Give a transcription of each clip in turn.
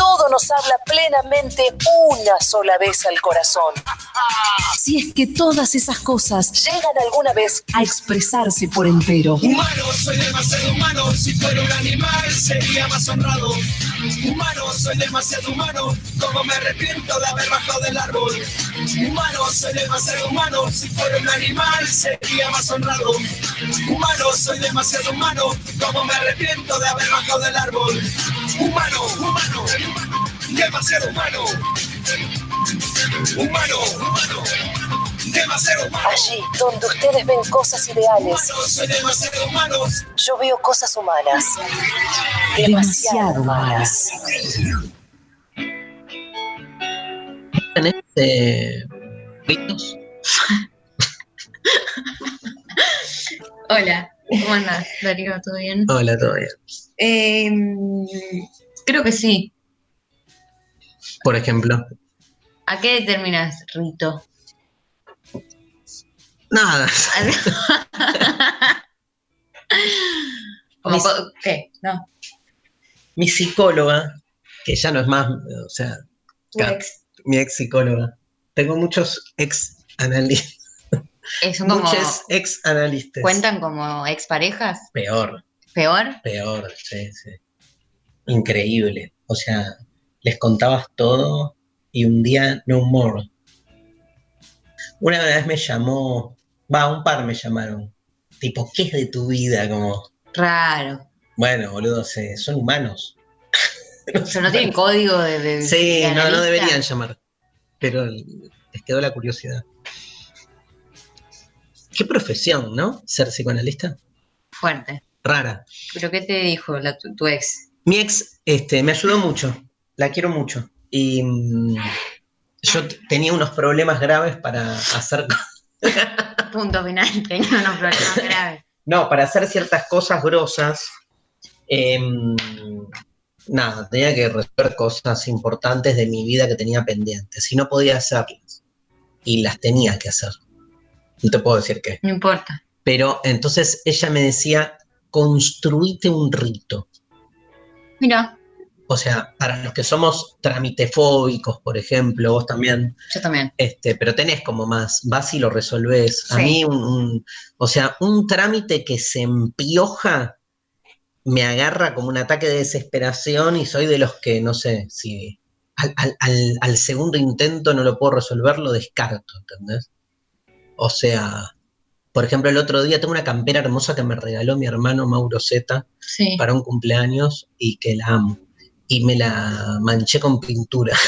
Todo nos habla plenamente una sola vez al corazón. si es que todas esas cosas ¿Llegan alguna vez a expresarse por entero. Humano, soy demasiado humano. Si fuera un animal, sería más honrado. Humano, soy demasiado humano. Como me arrepiento de haber bajado del árbol. Humano, soy demasiado humano. Si fuera un animal, sería más honrado. Humano, soy demasiado humano. Como me arrepiento de haber bajado del árbol. Humano, humano, demasiado humano. Humano, humano. Allí donde ustedes ven cosas ideales, yo veo cosas humanas. Demasiado malas. ¿Tenés eh, ritos? Hola, ¿cómo andas, Darío? ¿Todo bien? Hola, todo bien. Eh, creo que sí. Por ejemplo. ¿A qué determinas rito? Nada. Como ¿Qué? No. Mi psicóloga, que ya no es más, o sea, ex. mi ex psicóloga. Tengo muchos ex analistas. Eh, son como. Muchos ex analistas. ¿Cuentan como exparejas? Peor, ¿Peor? peor, sí, sí. Increíble. O sea, les contabas todo y un día no more. Una vez me llamó, va, un par me llamaron. Tipo, ¿qué es de tu vida? Como, Raro. bueno, boludo, se- son humanos. O sea, no tienen código de. de- Sí, de no, no deberían llamar. Pero les quedó la curiosidad. Qué profesión, ¿no? Ser psicoanalista. Fuerte. Rara. ¿Pero qué te dijo la, tu, tu ex? Mi ex este, me ayudó mucho. La quiero mucho. Y mm, yo tenía unos problemas graves para hacer. Punto final. Tenía unos problemas graves. No, para hacer ciertas cosas grosas. em, nada, tenía que resolver cosas importantes de mi vida que tenía pendientes. Y no podía hacerlas. Y las tenía que hacer. No te puedo decir qué. No importa. Pero entonces ella me decía, construite un rito. Mira, O sea, para los que somos tramitefóbicos, por ejemplo, vos también, yo también. este, pero tenés como más, vas y lo resolvés. A Sí. mí, un, un- o sea, un trámite que se empioja me agarra como un ataque de desesperación y soy de los que, no sé, si al, al- al- al segundo intento no lo puedo resolver, lo descarto, ¿entendés? O sea, por ejemplo, el otro día tengo una campera hermosa que me regaló mi hermano Mauro Zeta Sí. para un cumpleaños y que la amo. Y me la manché con pintura.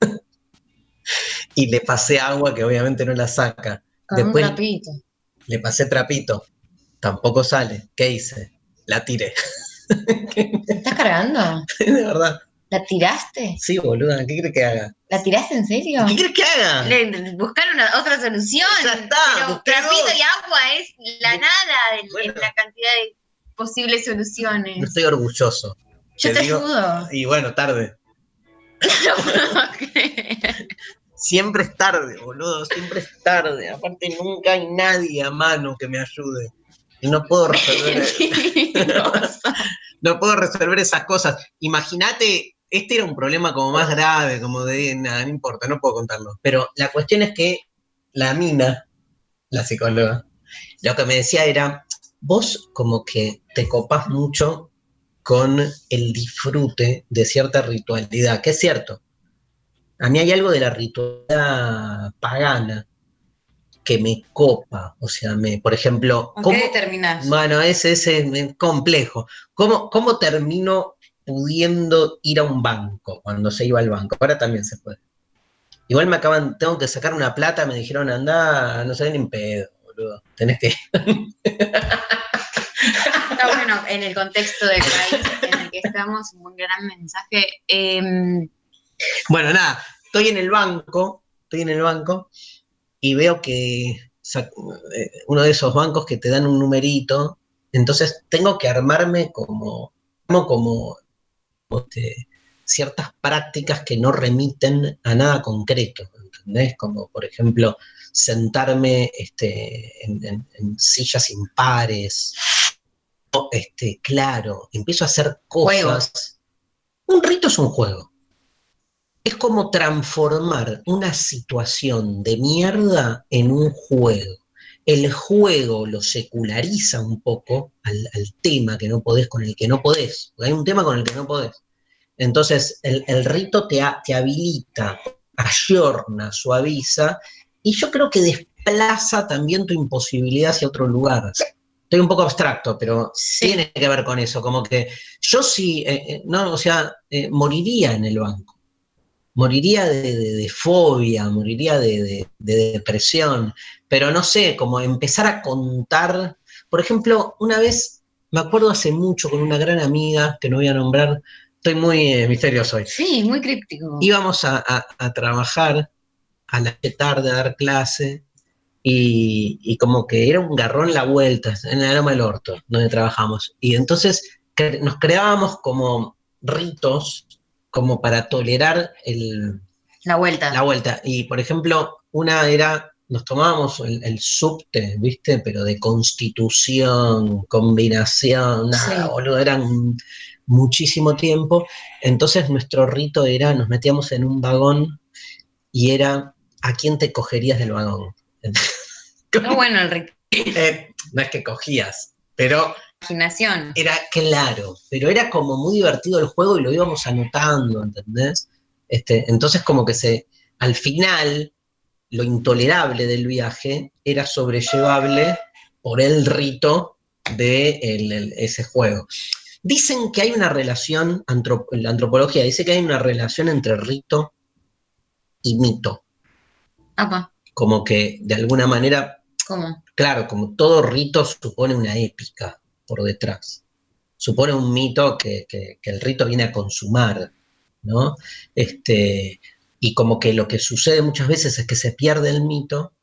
y le pasé agua que obviamente no la saca. Con Después un trapito. le pasé trapito. Tampoco sale. ¿Qué hice? La tiré. ¿Te estás cargando? de verdad. ¿La tiraste? Sí, boluda. ¿Qué crees que haga? ¿La tiraste en serio? ¿Qué crees que haga? Le- buscar una, otra solución. Ya está, Pero trapito y agua es la nada en, Bueno. en la cantidad de posibles No soluciones. estoy orgulloso. Yo te te digo- ayudo. Y bueno, tarde. No puedo creer. Siempre es tarde, boludo, siempre es tarde. Aparte, nunca hay nadie a mano que me ayude. Y no puedo resolver, no puedo resolver esas cosas. Imagínate, este era un problema como más grave, como de nada, no importa, no puedo contarlo. Pero la cuestión es que la mina, la psicóloga, lo que me decía era, vos como que te copas mucho con el disfrute de cierta ritualidad, que es cierto. A mí hay algo de la ritualidad pagana que me copa, o sea, me, por ejemplo... ¿Con qué determinás? Bueno, ese es complejo. ¿Cómo, ¿Cómo termino pudiendo ir a un banco cuando se iba al banco? Ahora también se puede. Igual me acaban, tengo que sacar una plata, me dijeron, anda, no sé ni en pedo, boludo. Tenés que. Bueno, en el contexto del país en el que estamos, un gran mensaje. Em, bueno, nada, estoy en el banco, estoy en el banco y veo que eh, uno de esos bancos que te dan un numerito, entonces tengo que armarme como, como, como este, ciertas prácticas que no remiten a nada concreto, ¿entendés? Como por ejemplo sentarme este, en, sillas impares, este, claro, empiezo a hacer cosas. Un rito es un juego. Es como transformar una situación de mierda en un juego. El juego lo seculariza un poco al, al tema que no podés, con el que no podés. Hay un tema con el que no podés. Entonces, el, rito te, te habilita, ayorna, suaviza, y yo creo que desplaza también tu imposibilidad hacia otro lugar. Estoy un poco abstracto, pero tiene que ver con eso, como que yo sí, eh, eh, no, o sea, eh, moriría en el banco, moriría de, fobia, moriría de, depresión, pero no sé, como empezar a contar, por ejemplo, una vez, me acuerdo hace mucho con una gran amiga, que no voy a nombrar, Estoy muy eh, misterioso hoy. Sí, muy críptico. Íbamos a, trabajar a la tarde a dar clase y, como que era un garrón la vuelta en el aroma del orto, donde trabajamos. Y entonces nos creábamos como ritos como para tolerar el, la vuelta. La vuelta. Y por ejemplo, una era, nos tomábamos el, subte, ¿viste? Pero de constitución, combinación, nada, boludo, eran muchísimo tiempo. Entonces nuestro rito era, nos metíamos en un vagón y era, ¿a quién te cogerías del vagón? No bueno el. Eh, no es que cogías, pero... Imaginación. Era claro, pero era como muy divertido el juego y lo íbamos anotando, ¿entendés? Este, entonces como que se, al final, lo intolerable del viaje era sobrellevable por el rito de ese juego. Dicen que hay una relación, la antropología dice que hay una relación entre rito y mito. Como que de alguna manera. ¿Cómo? Claro, como todo rito supone una épica por detrás. Supone un mito que, el rito viene a consumar, ¿no? Este, y como que lo que sucede muchas veces es que se pierde el mito,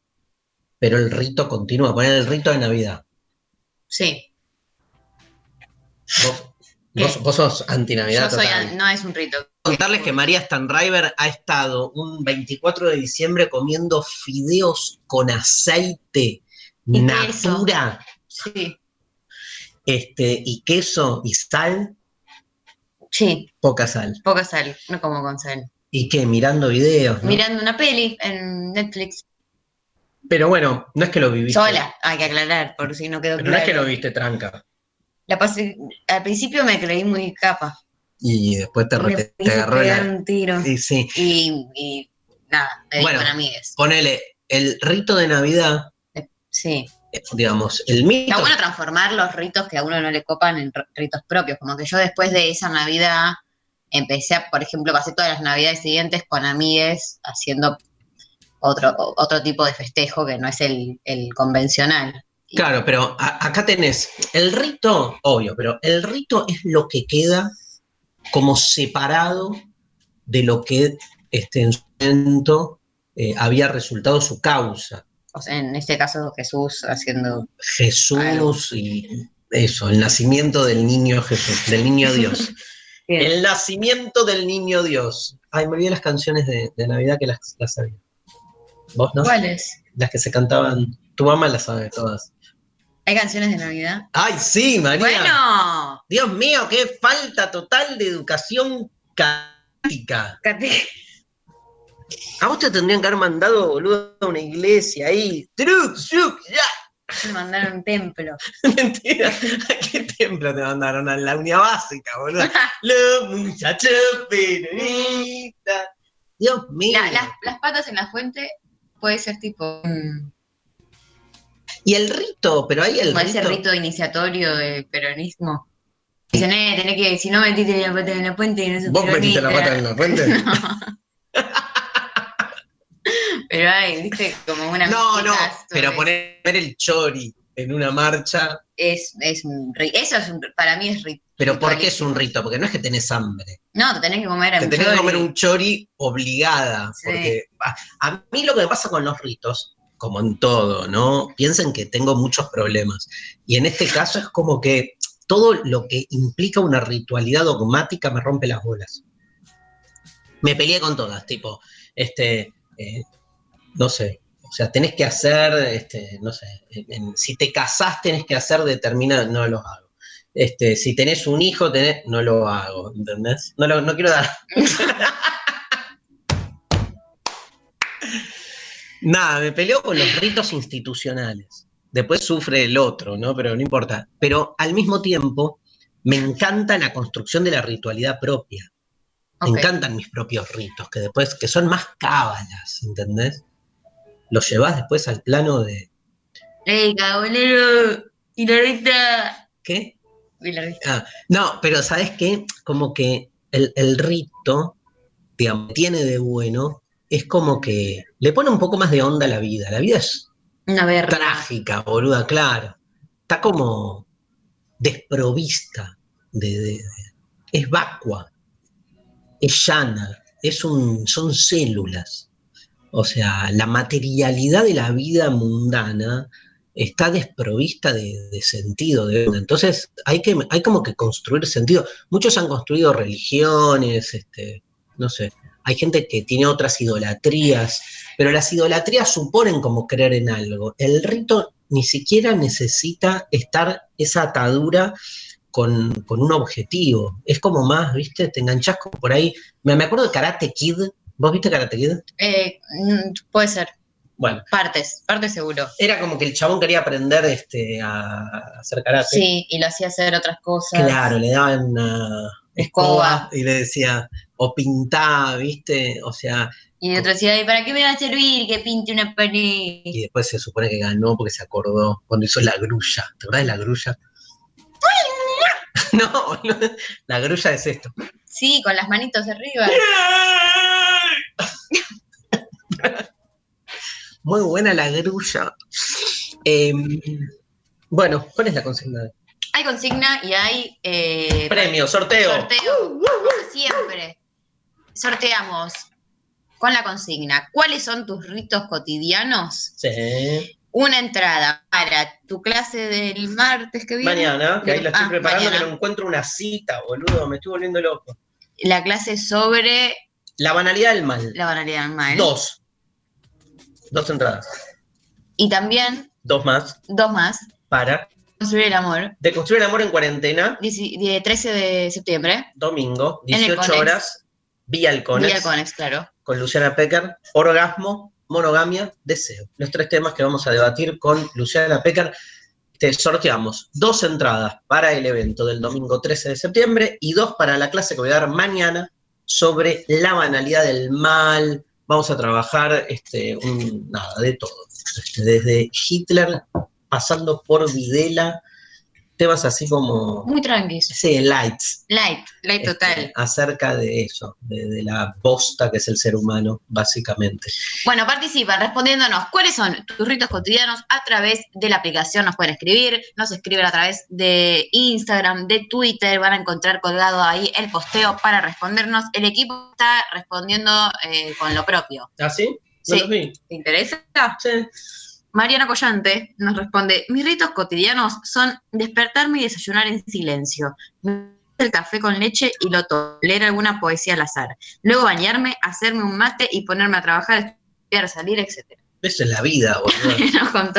pero el rito continúa. Poner el rito de Navidad. Sí. Vos, sos anti-Navidad. no es un rito. Contarles que María Stanriver ha estado un 24 de diciembre comiendo fideos con aceite natura. Sí. Este, y queso y sal. Sí. Poca sal. Poca sal, no como con sal. ¿Y qué? Mirando videos. Mirando una peli en Netflix. Pero bueno, no es que lo viviste. Sola, hay que aclarar, por si no quedó claro. No es que lo viste tranca la pasé, al principio me creí muy capa. Y después te, te, agarró un tiro. Y, sí. Y, nada, me bueno, con amigues. Ponele, el rito de Navidad. Eh, sí. Eh, digamos, el mito. Está bueno transformar los ritos que a uno no le copan en ritos propios. Como que yo después de esa Navidad empecé, a, por ejemplo, pasé todas las Navidades siguientes con amigues haciendo otro, otro tipo de festejo que no es el, el convencional. Claro, pero acá tenés el rito, obvio, pero el rito es lo que queda como separado de lo que este, en su momento eh, había resultado su causa. O sea, en este caso Jesús haciendo... Jesús y eso, el nacimiento del niño Jesús, del niño Dios. el nacimiento del niño Dios. Ay, me olvidé las canciones de, Navidad que las, las sabía. ¿Vos no? ¿Cuáles? Las que se cantaban. Tu mamá las sabe todas. ¿Hay canciones de Navidad? ¡Ay, sí, María! Bueno, Dios mío, qué falta total de educación católica. A vos te tendrían que haber mandado, boludo, a una iglesia ahí. Truc, truc, ya. me mandaron un templo. Mentira. ¿A qué templo te mandaron? A la unidad básica, boludo. Los muchachos peronistas. Dios mío. La- las, las patas en la fuente puede ser tipo mm, Y el rito, pero ahí el como rito. ese rito iniciatorio del peronismo. Dicen, eh, tenés que, si no metiste la pata en la fuente, no ¿Vos metiste la pata en la fuente? Pero hay, viste, como una No, no, pero poner el chori en una marcha. es, es un ri- eso es un, para mí es rito. Pero ¿por qué es un rito? Porque no es que tenés hambre. No, te tenés que comer Te un tenés que comer un chori obligada. Sí. Porque a, a mí lo que me pasa con los ritos, como en todo, ¿no? Piensen que tengo muchos problemas. Y en este caso es como que todo lo que implica una ritualidad dogmática me rompe las bolas. Me peleé con todas, tipo, este, eh, no sé, o sea, tenés que hacer, este, no sé, en- si te casás tenés que hacer determinado, no lo hago. Este, si tenés un hijo, tenés, no lo hago, ¿entendés? No, lo- no quiero dar. Nada, me peleo con los ritos institucionales. Después sufre el otro, ¿no? Pero no importa. Pero al mismo tiempo, me encanta la construcción de la ritualidad propia. Me encantan mis propios ritos, que después, que son más cábalas, ¿entendés? Los llevas después al plano de. ¡Ey, caballero! ¡Y la rita! ¿Qué? Y la rita. Ah, no, pero ¿sabes qué? Como que el, el rito, digamos, tiene de bueno, es como que le pone un poco más de onda a la vida. La vida es Una verga. trágica, boluda, claro. Está como desprovista de, de- de- es vacua, es llana, es un, son células. O sea, la materialidad de la vida mundana está desprovista de, de sentido. de. Entonces hay, que, hay como que construir sentido. Muchos han construido religiones, este, no sé, hay gente que tiene otras idolatrías, pero las idolatrías suponen como creer en algo. El rito ni siquiera necesita estar esa atadura con, con un objetivo. Es como más, ¿viste? Te enganchás como por ahí. Me, me acuerdo de Karate Kid. ¿Vos viste Karate Kid? Eh, mm, puede ser. Bueno, Partes, partes seguro. era como que el chabón quería aprender este, a hacer karate. Sí, y lo hacía hacer otras cosas. Claro, le daban una Escoba. y le decía, o pintá, ¿viste? O sea, Y el otro decía, "Ay, ¿para qué me va a servir que pinte una pared? y después se supone que ganó porque se acordó cuando hizo la grulla. ¿Te acuerdas de la grulla? No, boludo, la grulla es esto. Sí, con las manitos arriba. Muy buena la grulla. Eh, bueno, ¿cuál es la consigna? Hay consigna y hay eh, Premio, sorteo. sorteo. Como siempre. Sorteamos con la consigna. ¿Cuáles son tus ritos cotidianos? Sí. Una entrada para tu clase del martes que viene. Mañana, que ahí la estoy Ah, preparando, mañana. que no encuentro una cita, boludo, me estoy volviendo loco. La clase sobre La banalidad del mal. la banalidad del mal. Dos. Dos entradas. Y también Dos más dos más. para Construir el amor. De Construir el Amor en Cuarentena, Dieci- die- 13 de septiembre. domingo, En el 18 Conex. horas, Vía Conex, claro. con Luciana Pecker, orgasmo, monogamia, deseo. Los tres temas que vamos a debatir con Luciana Pecker. Te sorteamos dos entradas para el evento del domingo 13 de septiembre y dos para la clase que voy a dar mañana sobre la banalidad del mal. Vamos a trabajar este, un- nada, de todo. Este, desde Hitler, pasando por Videla, temas así como, Muy tranqui. sí, lights, Light, light este, total. acerca de eso, de, de la bosta que es el ser humano, básicamente. Bueno, participan respondiéndonos cuáles son tus ritos cotidianos a través de la aplicación. Nos pueden escribir, nos escriben a través de Instagram, de Twitter. Van a encontrar colgado ahí el posteo para respondernos. El equipo está respondiendo eh, con lo propio. ¿Ah, sí? ¿No Sí. ¿Te interesa? Sí. Mariana Collante nos responde: Mis ritos cotidianos son despertarme y desayunar en silencio. El café con leche y lo tomo, leer alguna poesía al azar. Luego bañarme, hacerme un mate y ponerme a trabajar estudiar, salir, etc. Eso es la vida, boludo.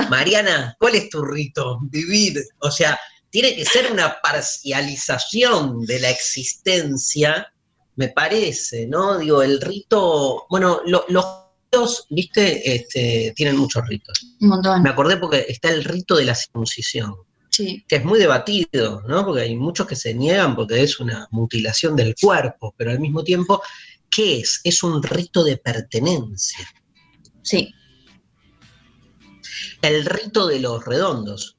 Mariana, ¿cuál es tu rito? Vivir. O sea, tiene que ser una parcialización de la existencia, me parece, ¿no? Digo, el rito, bueno, lo- los ritos, viste, este, tienen muchos ritos. Un montón. Me acordé porque está el rito de la circuncisión, Sí. que es muy debatido, ¿no? Porque hay muchos que se niegan porque es una mutilación del cuerpo, pero al mismo tiempo, ¿qué es? Es un rito de pertenencia. Sí. El rito de los redondos,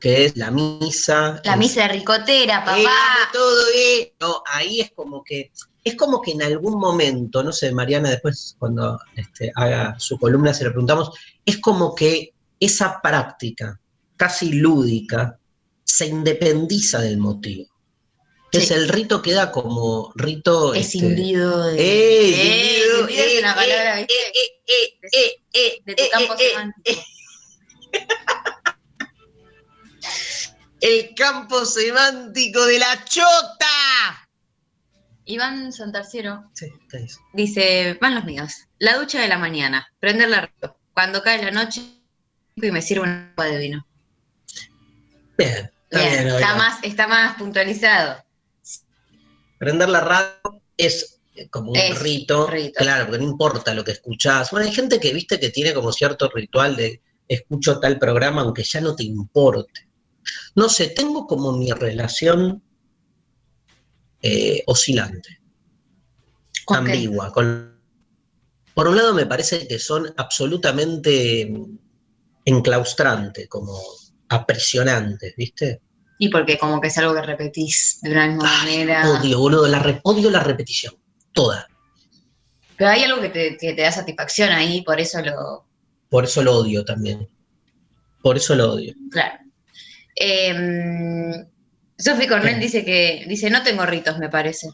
que es la misa. La misa de ricotera, papá. Todo esto, ahí es como que, es como que en algún momento, no sé, Mariana después cuando este, haga su columna se lo preguntamos, es como que esa práctica casi lúdica se independiza del motivo. Es Sí. el rito queda como rito. Es este, de. eh, Eh, es eh, una palabra, eh, ¿viste? eh, eh, eh, eh, De tu eh, campo eh, eh, semántico. El campo semántico de la chota. Iván Santarciero Sí, ¿qué dice? dice: Van los míos. La ducha de la mañana, prender la radio. Cuando cae la noche y me sirve un agua de vino. Bien, está Bien, bien, está, más, está más puntualizado. Prender la radio es eh, como un Es rito, rito. claro, porque no importa lo que escuchás. Bueno, hay gente que, viste, que tiene como cierto ritual de escucho tal programa aunque ya no te importe. No sé, tengo como mi relación eh, oscilante, ambigua. Con... Por un lado me parece que son absolutamente enclaustrantes, como aprisionantes, ¿viste? Y porque como que es algo que repetís de una misma manera. Odio, boludo, la re- odio la repetición, toda. Pero hay algo que te, que te da satisfacción ahí, por eso lo. Por eso lo odio también. Por eso lo odio. Claro. Eh, Sofi Cornell dice que. Dice, no tengo ritos, me parece.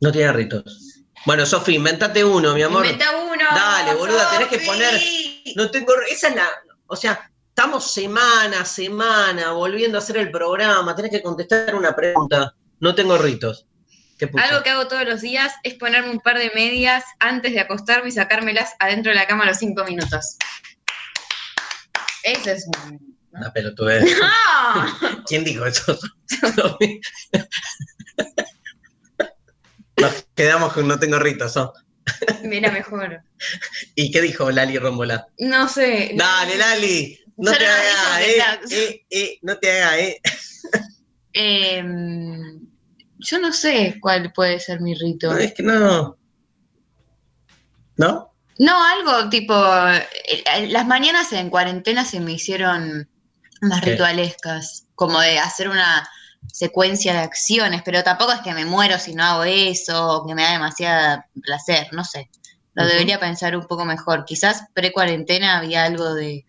No tiene ritos. Bueno, Sofi, inventate uno, mi amor. Inventa uno. Dale, boluda, tenés que poner- No tengo. Esa es la. O sea, estamos semana a semana volviendo a hacer el programa. Tenés que contestar una pregunta. No tengo ritos. Algo que hago todos los días es ponerme un par de medias antes de acostarme y sacármelas adentro de la cama a los cinco minutos. Eso es. Un- Una pelotudez. ¡No! ¿Quién dijo eso? Nos quedamos con no tengo ritos. ¿no? Mira, mejor. ¿Y qué dijo Lali Rombolá? No sé. Dale, Lali. No te no hagas, eh, eh, eh, no te hagas, eh. Em, yo no sé cuál puede ser mi rito. No, es que no. ¿No? No, algo tipo. eh, Las mañanas en cuarentena se me hicieron más ¿Qué? ritualescas, como de hacer una secuencia de acciones, pero tampoco es que me muero si no hago eso, o que me da demasiada placer, no sé. Lo debería pensar un poco mejor. Quizás pre-cuarentena había algo de.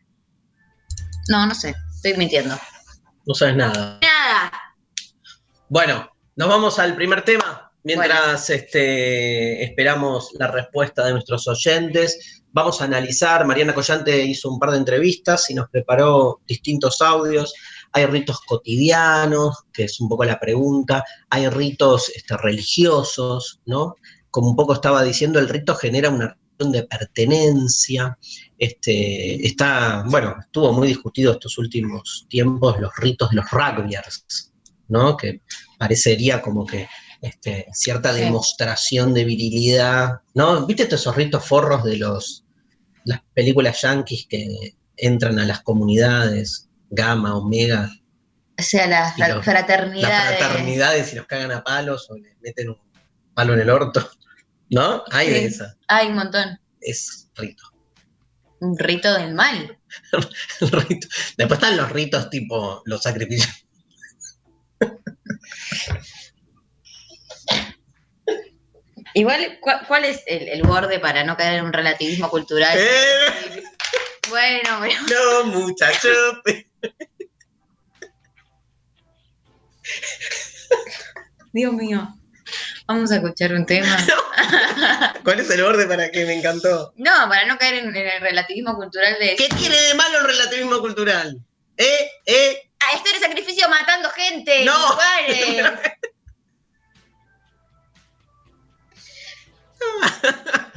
No, no sé, estoy mintiendo. No sabes nada. Nada. Bueno, nos vamos al primer tema. Mientras este, esperamos la respuesta de nuestros oyentes, vamos a analizar. Mariana Collante hizo un par de entrevistas y nos preparó distintos audios. Hay ritos cotidianos, que es un poco la pregunta. Hay ritos este, religiosos, ¿no? Como un poco estaba diciendo, el rito genera una relación de pertenencia. Este, está, bueno, estuvo muy discutido estos últimos tiempos los ritos de los rugbyers, ¿no? Que parecería como que este, cierta Sí. demostración de virilidad, ¿no? ¿Viste todos esos ritos forros de los las películas yanquis que entran a las comunidades, gamma, omega, O sea, la Y lo- fraternidad. las de- fraternidades y los cagan a palos o les meten un palo en el orto, ¿no? Hay de esa, Hay un montón. es rito. Un rito del mal. el rito. Después están los ritos tipo los sacrificios. Igual, ¿cu- ¿cuál es el, el borde para no caer en un relativismo cultural? Eh, Bueno, bueno. no, muchacho. Dios mío. Vamos a escuchar un tema. ¿Cuál es el borde para que me encantó? No, para no caer en, en el relativismo cultural de. ¿Qué tiene de malo el relativismo cultural? ¿Eh? ¿Eh? Ah, esto era sacrificio matando gente. en No.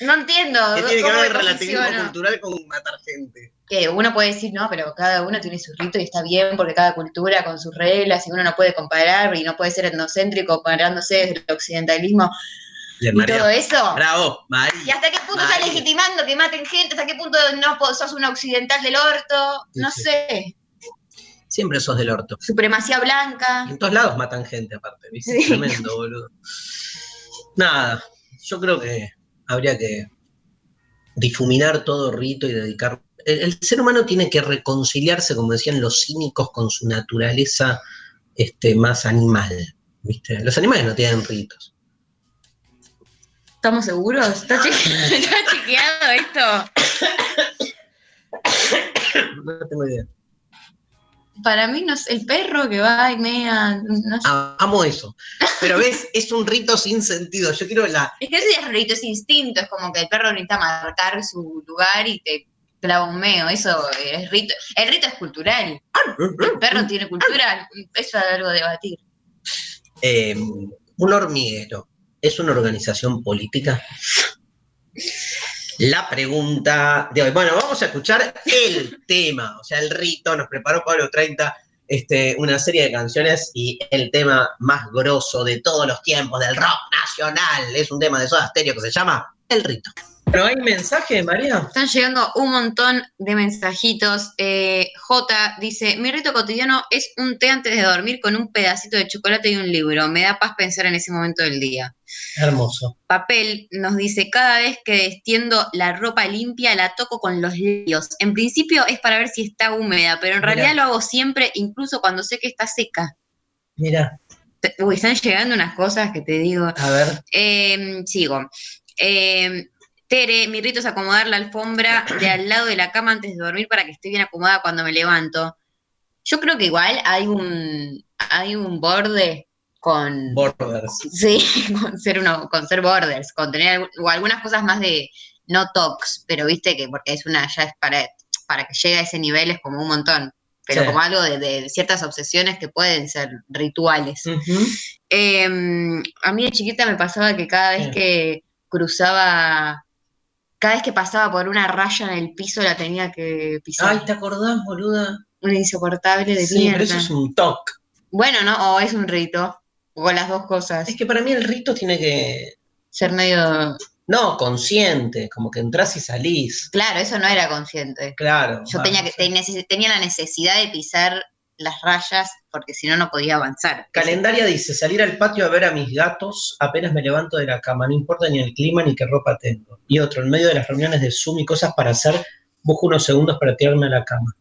No entiendo. ¿Qué tiene que ver el relativismo cultural con matar gente? Que uno puede decir, no, pero cada uno tiene su rito y está bien porque cada cultura con sus reglas y uno no puede comparar y no puede ser etnocéntrico comparándose desde el occidentalismo y todo eso. Bravo, ¿Y hasta qué punto está María. legitimando que maten gente? ¿Hasta qué punto no sos una occidental del orto? No Sí. sé. Siempre sos del orto. Supremacía blanca. En todos lados matan gente aparte, ¿viste? Sí. Tremendo, boludo. Nada, yo creo que habría que difuminar todo rito y dedicar. El, el ser humano tiene que reconciliarse, como decían los cínicos, con su naturaleza este, más animal. ¿Viste? Los animales no tienen ritos. ¿Estamos seguros? ¿Está, che- está chequeado esto? No tengo idea. Para mí, no sé, el perro que va y mea, no sé. Ah, Amo eso. Pero ves, es un rito sin sentido. Yo quiero la. Es que ese es rito, es instinto, es como que el perro necesita marcar su lugar y te clava un meo, eso es rito. El rito es cultural, el perro tiene cultura, eso es algo a debatir. Eh, un hormiguero es una organización política. La pregunta de hoy. Bueno, vamos a escuchar el tema, o sea, el rito. Nos preparó Pablo 30 este, una serie de canciones y el tema más grosso de todos los tiempos del rock nacional es un tema de Soda Stereo que se llama El Rito. ¿Pero hay mensaje, María? Están llegando un montón de mensajitos. Eh, J dice, mi rito cotidiano es un té antes de dormir con un pedacito de chocolate y un libro. Me da paz pensar en ese momento del día. Hermoso. Papel nos dice, cada vez que extiendo la ropa limpia la toco con los labios. En principio es para ver si está húmeda, pero en Mirá. realidad lo hago siempre, incluso cuando sé que está seca. Mira, Uy, están llegando unas cosas que te digo. a ver. Eh, sigo. Eh, Tere, mi rito es acomodar la alfombra de al lado de la cama antes de dormir para que esté bien acomodada cuando me levanto. Yo creo que igual hay un, hay un borde con, Borders. sí, con ser uno, con ser borders, con tener o algunas cosas más de no tox, pero viste que porque es una, ya es para, para que llegue a ese nivel es como un montón. Pero Sí. como algo de, de ciertas obsesiones que pueden ser rituales. Eh, a mí de chiquita me pasaba que cada vez Sí. que cruzaba, cada vez que pasaba por una raya en el piso la tenía que pisar. Ay, ¿te acordás, boluda? Una insoportable de Sí, mierda. pero eso es un toque. Bueno, ¿no? O es un rito. O las dos cosas. Es que para mí el rito tiene que. Ser medio. No, consciente, como que entras y salís. Claro, eso no era consciente. Claro. Yo ah, tenía que sí. te- neces- tenía la necesidad de pisar las rayas porque si no no podía avanzar. Calendaria dice: salir al patio a ver a mis gatos apenas me levanto de la cama, no importa ni el clima ni qué ropa tengo. Y otro, en medio de las reuniones de Zoom y cosas para hacer, busco unos segundos para tirarme a la cama.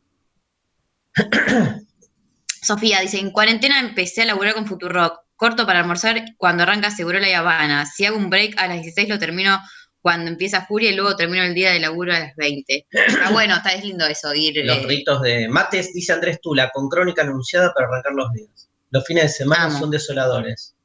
Sofía dice, en cuarentena empecé a laburar con Futurock. Corto para almorzar cuando arranca Seguro La Habana. Si hago un break a las 16 lo termino cuando empieza Furia y luego termino el día de laburo a las 20. Ah, bueno, está es lindo eso, ir... Los eh, ritos de mates, dice Andrés Tula, con crónica anunciada para arrancar los días. Los fines de semana Amo. son desoladores.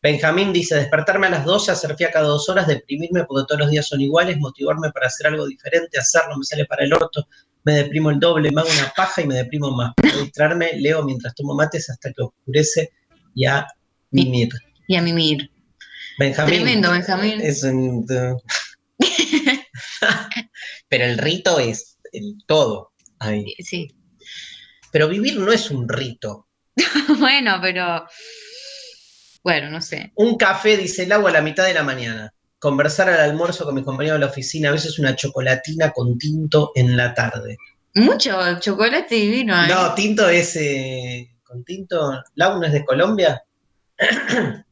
Benjamín dice, despertarme a las 12, hacer fiaca cada dos horas, deprimirme porque todos los días son iguales, motivarme para hacer algo diferente, hacerlo, me sale para el orto, me deprimo el doble, me hago una paja y me deprimo más. Para leo mientras tomo mates hasta que oscurece y a mimir. y a mimir. Benjamín. Tremendo, Benjamín. Es un- Pero el rito es el todo. ahí. Sí. Pero vivir no es un rito. bueno, pero... Bueno, no sé. Un café, dice el agua, a la mitad de la mañana. Conversar al almuerzo con mis compañeros de la oficina, a veces una chocolatina con tinto en la tarde. Mucho chocolate divino. ¿eh? No, tinto es eh, con tinto. ¿Lau no es de Colombia?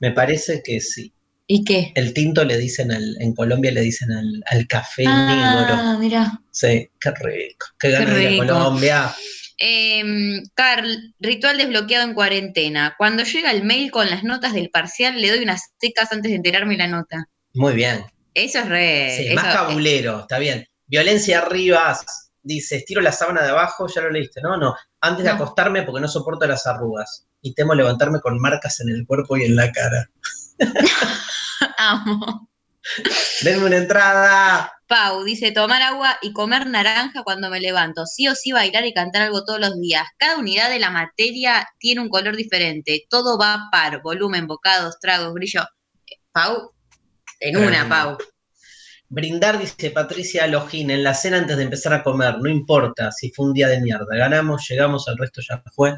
Me parece que sí. ¿Y qué? El tinto le dicen al, en Colombia le dicen al, al café negro. Ah, mira. Sí, qué rico. Qué a rico. Colombia. Em, Carl, ritual desbloqueado en cuarentena. Cuando llega el mail con las notas del parcial, le doy unas secas antes de enterarme la nota. Muy bien. Eso es re. Sí, eso- más cabulero, está bien. Violencia arriba, dice, estiro la sábana de abajo, ya lo leíste, ¿no? No, antes de No. acostarme porque no soporto las arrugas y temo levantarme con marcas en el cuerpo y en la cara. Amo. Denme una entrada. Pau dice tomar agua y comer naranja cuando me levanto. Sí o sí bailar y cantar algo todos los días. Cada unidad de la materia tiene un color diferente. Todo va par, volumen, bocados, tragos, brillo. Eh, Pau, En una, Tremendo. Pau. Brindar, dice Patricia Lojín, en la cena antes de empezar a comer, no importa si fue un día de mierda, ganamos, llegamos, el resto ya fue.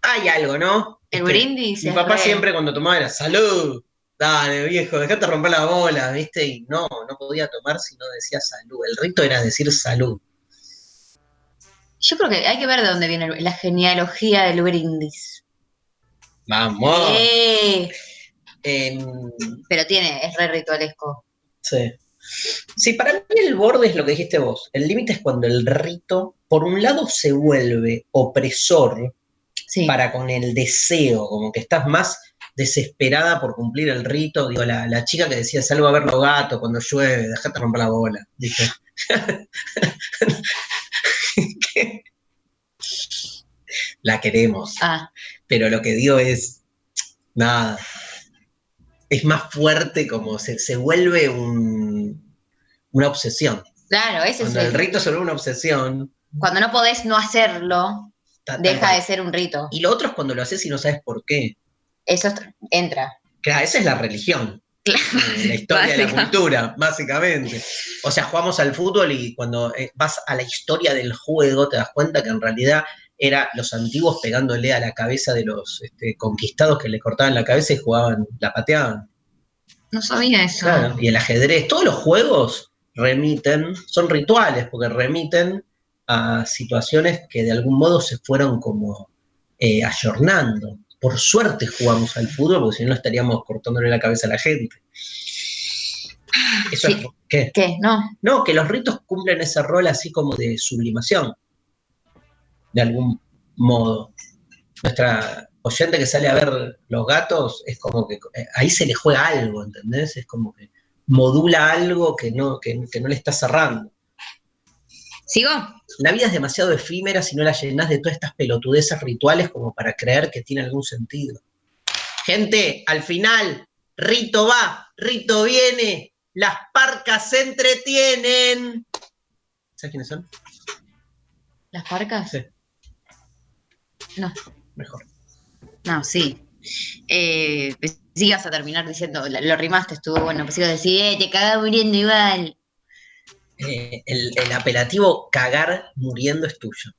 Hay algo, ¿no? El Este, brindis. Mi papá re- siempre cuando tomaba era salud. Dale, viejo, dejate romper la bola, ¿viste? Y no, no podía tomar si no decía salud. El rito era decir salud. Yo creo que hay que ver de dónde viene la genealogía del brindis. Vamos. Eh, pero tiene, es re ritualesco. sí. Sí, para mí el borde es lo que dijiste vos. El límite es cuando el rito, por un lado, se vuelve opresor Sí. para con el deseo, como que estás más desesperada por cumplir el rito. Digo, la, la chica que decía, salgo a ver los gatos cuando llueve, dejate romper la bola. La queremos, Ah, pero lo que digo es, nada, es más fuerte como se, se vuelve un- una obsesión. claro, ese es Cuando el el. rito se vuelve una obsesión, Cuando no podés no hacerlo, ta- deja de ser un rito. Y lo otro es cuando lo haces y no sabes por qué. Eso entra. Claro, esa es la religión. Claro. eh, La historia de la cultura, básicamente. O sea, jugamos al fútbol y cuando eh, vas a la historia del juego te das cuenta que en realidad era los antiguos pegándole a la cabeza de los este, conquistados que le cortaban la cabeza y jugaban, la pateaban. No sabía eso. Claro, y el ajedrez, todos los juegos remiten, son rituales, porque remiten a situaciones que de algún modo se fueron como eh, ayornando. Por suerte jugamos al fútbol, porque si no estaríamos cortándole la cabeza a la gente. Eso Sí. es, ¿qué? ¿Qué? No. No, que los ritos cumplen ese rol así como de sublimación, de algún modo. Nuestra oyente que sale a ver los gatos es como que eh, ahí se le juega algo, ¿entendés? Es como que modula algo que no, que, que no le está cerrando. ¿Sigo? La vida es demasiado efímera si no la llenás de todas estas pelotudezas rituales como para creer que tiene algún sentido. Gente, al final, rito va, rito viene, las parcas se entretienen. ¿Sabes quiénes son? ¿Las parcas? Sí. No. Mejor. No, sí. Eh, ibas a terminar diciendo, lo, rimaste, estuvo bueno. Pues ibas a decir, eh, te cagás muriendo igual. Eh, el, el apelativo cagar muriendo es tuyo.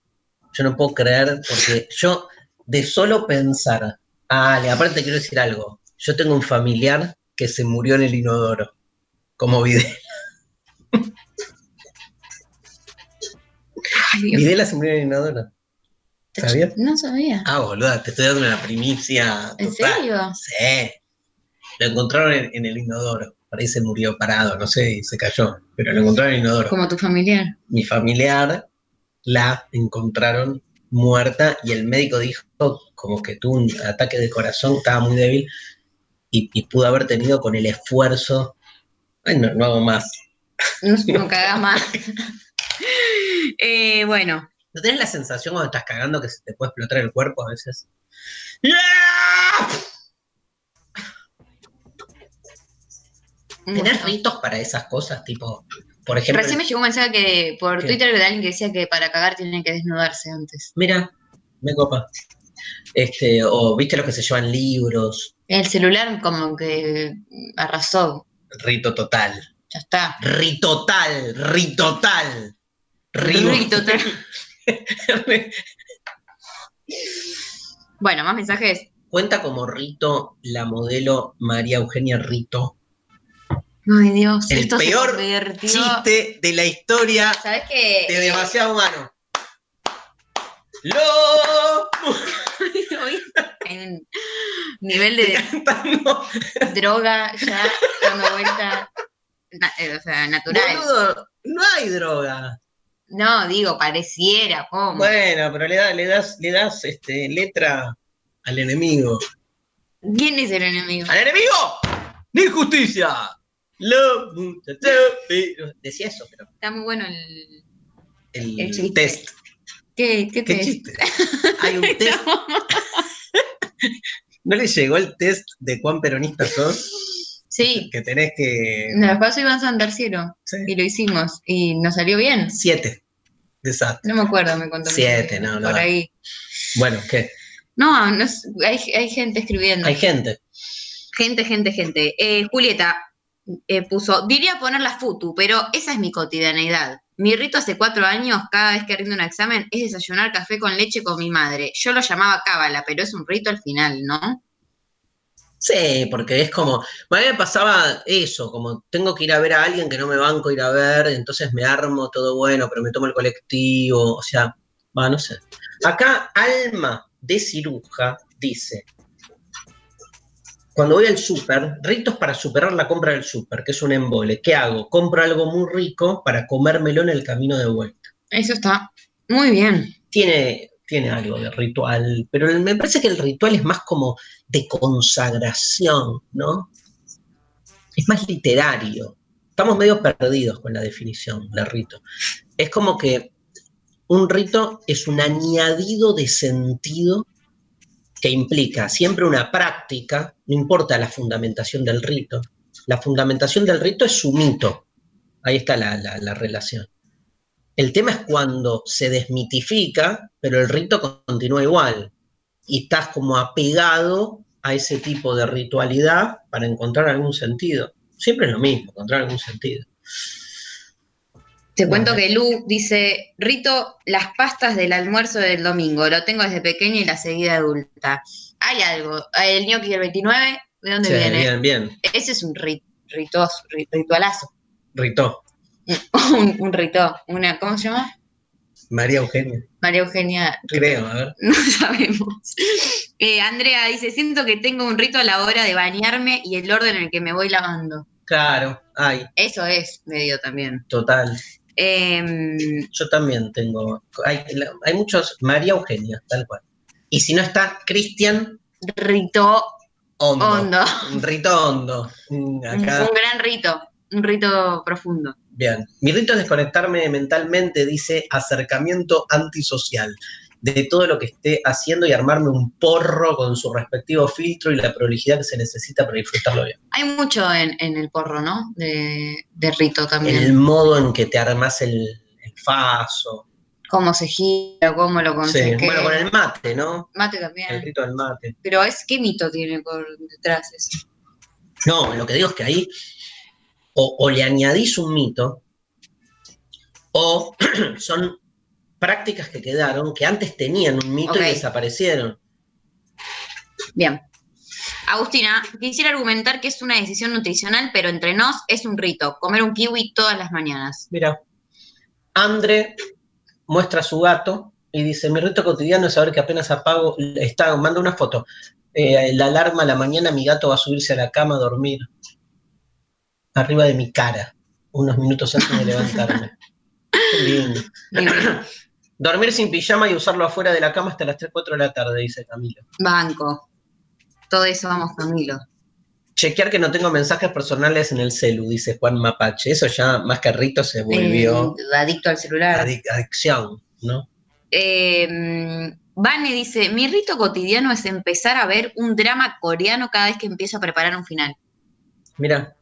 Yo no puedo creer, porque yo de solo pensar, ah, le- aparte te quiero decir algo, yo tengo un familiar que se murió en el inodoro, como Videla. Ay. Videla se murió en el inodoro. ¿Sabías? No sabía. Ah, boluda, te estoy dando una primicia. ¿En serio? Sí. Lo encontraron en, en el inodoro. Por ahí se murió parado, no sé, se cayó. Pero lo encontraron en el inodoro. Como tu familiar. Mi familiar la encontraron muerta y el médico dijo como que tuvo un ataque de corazón, estaba muy débil y, y pudo haber tenido con el esfuerzo. Ay, no, no hago más. No, no cagás más. Eh, bueno, ¿No tenés la sensación cuando estás cagando que se te puede explotar el cuerpo a veces? ¡Yeah! ¿Tenés ritos para esas cosas? Tipo, por ejemplo. Recién me llegó un mensaje que por ¿Qué? Twitter de alguien que decía que para cagar tienen que desnudarse antes. Mira, me copa. Este, o viste lo que se llevan libros, El celular como que arrasó. rito total. Ya está. Ritotal, ritotal. Río. Ritotal. Bueno, más mensajes. Cuenta como rito la modelo María Eugenia Rito. Ay, Dios. El esto peor se. Chiste de la historia ¿Sabes qué? de demasiado humano. Lo en nivel de droga ya dando vuelta. na- eh, o sea, natural. Boludo, no hay droga. No, digo, pareciera, ¿cómo? Bueno, pero le, da- le das, le das este, letra al enemigo. ¿Quién es el enemigo? ¡Al enemigo! ¡La injusticia! Lo. Decía eso, pero Está muy bueno el. el, El chiste. test. ¿Qué, qué, ¿Qué te- chiste? Hay un test. ¿No le llegó el test de cuán peronista sos? Sí, Que tenés que. nos pasó Iván Santarciero Sí. y lo hicimos y nos salió bien. Siete. Desastre. No me acuerdo, me contó. Siete, no, no Por ahí. Bueno, ¿qué? No, no es- hay, hay gente escribiendo. Hay gente. Gente, gente, gente. Eh, Julieta, eh, puso, diría poner la futu, pero esa es mi cotidianeidad. Mi rito hace cuatro años, cada vez que rindo un examen, es desayunar café con leche con mi madre. Yo lo llamaba cábala, pero es un rito al final, ¿no? Sí, porque es como, a mí me pasaba eso, como tengo que ir a ver a alguien que no me banco ir a ver, entonces me armo todo bueno, pero me tomo el colectivo, o sea, va, no sé. Acá Alma de Ciruja dice, cuando voy al súper, ritos para superar la compra del súper, que es un embole, ¿qué hago? Compro algo muy rico para comérmelo en el camino de vuelta. Eso está muy bien. Tiene, tiene algo de ritual, pero me parece que el ritual es más como de consagración, ¿no? Es más literario. Estamos medio perdidos con la definición de rito. Es como que un rito es un añadido de sentido que implica siempre una práctica, no importa la fundamentación del rito. La fundamentación del rito es su mito. Ahí está la, la relación. El tema es cuando se desmitifica, pero el rito continúa igual. Y estás como apegado a ese tipo de ritualidad para encontrar algún sentido. Siempre es lo mismo, encontrar algún sentido. Te cuento que Lu dice, Rito, las pastas del almuerzo del domingo, lo tengo desde pequeña y la seguida adulta. Hay algo, el gnocchi del 29, ¿de dónde Sí, viene? Bien, bien. Ese es un ri- rito- ri- ritualazo, Rito. un, un rito, una, ¿cómo se llama? María Eugenia. María Eugenia. Creo, a ver. No sabemos. Eh, Andrea dice, siento que tengo un rito a la hora de bañarme y el orden en el que me voy lavando. Claro, hay, Eso es medio también. total. Em, Yo también tengo. Hay, hay muchos. María Eugenia, tal cual. Y si no está, Cristian rito Hondo. hondo. Un rito hondo. Acá. un gran rito, un rito profundo. Bien. Mi rito es desconectarme mentalmente, dice acercamiento antisocial de todo lo que esté haciendo y armarme un porro con su respectivo filtro y la prolijidad que se necesita para disfrutarlo bien. Hay mucho en, en el porro, ¿no? De, de rito también. El modo en que te armas el, el faso. Cómo se gira, cómo lo Sí, conseguís. Bueno, con el mate, ¿no? Mate El también. rito del mate. Pero es qué mito tiene por detrás eso. No, lo que digo es que ahí o, o le añadís un mito o son prácticas que quedaron que antes tenían un mito y desaparecieron. Bien. Agustina, quisiera argumentar que es una decisión nutricional, pero entre nos es un rito, comer un kiwi todas las mañanas. Mira, Andre muestra a su gato y dice, mi rito cotidiano es saber que apenas apago, está, manda una foto, eh, la alarma a la mañana, mi gato va a subirse a la cama a dormir arriba de mi cara, unos minutos antes de levantarme. Qué lindo. Dormir sin pijama y usarlo afuera de la cama hasta las 3, 4 de la tarde, dice Camilo. Banco. Todo eso vamos, Camilo. Chequear que no tengo mensajes personales en el celu, dice Juan Mapache. Eso ya más que rito se volvió Eh, adicto al celular. adic- adicción, ¿no? Eh, Vane dice, mi rito cotidiano es empezar a ver un drama coreano cada vez que empiezo a preparar un final. Mira,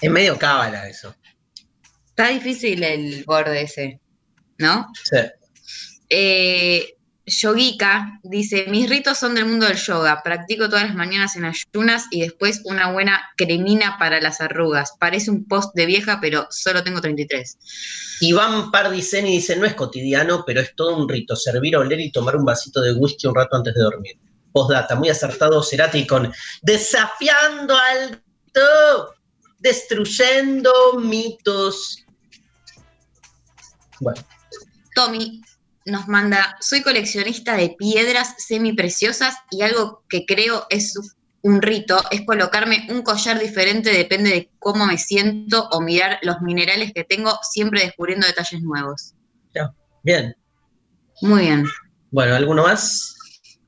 es medio cábala eso. Está difícil el borde ese, ¿no? Sí. Eh, Yogika dice, mis ritos son del mundo del yoga, practico todas las mañanas en ayunas y después una buena cremina para las arrugas. Parece un post de vieja, pero solo tengo 33. Iván Pardiceni dice, no es cotidiano, pero es todo un rito, servir, oler y tomar un vasito de whisky un rato antes de dormir. Postdata, muy acertado Cerati con desafiando al todo, destruyendo mitos. Bueno, Tommy nos manda, soy coleccionista de piedras semipreciosas y algo que creo es un rito es colocarme un collar diferente, depende de cómo me siento o mirar los minerales que tengo, siempre descubriendo detalles nuevos. bien. Muy bien. Bueno, ¿alguno más?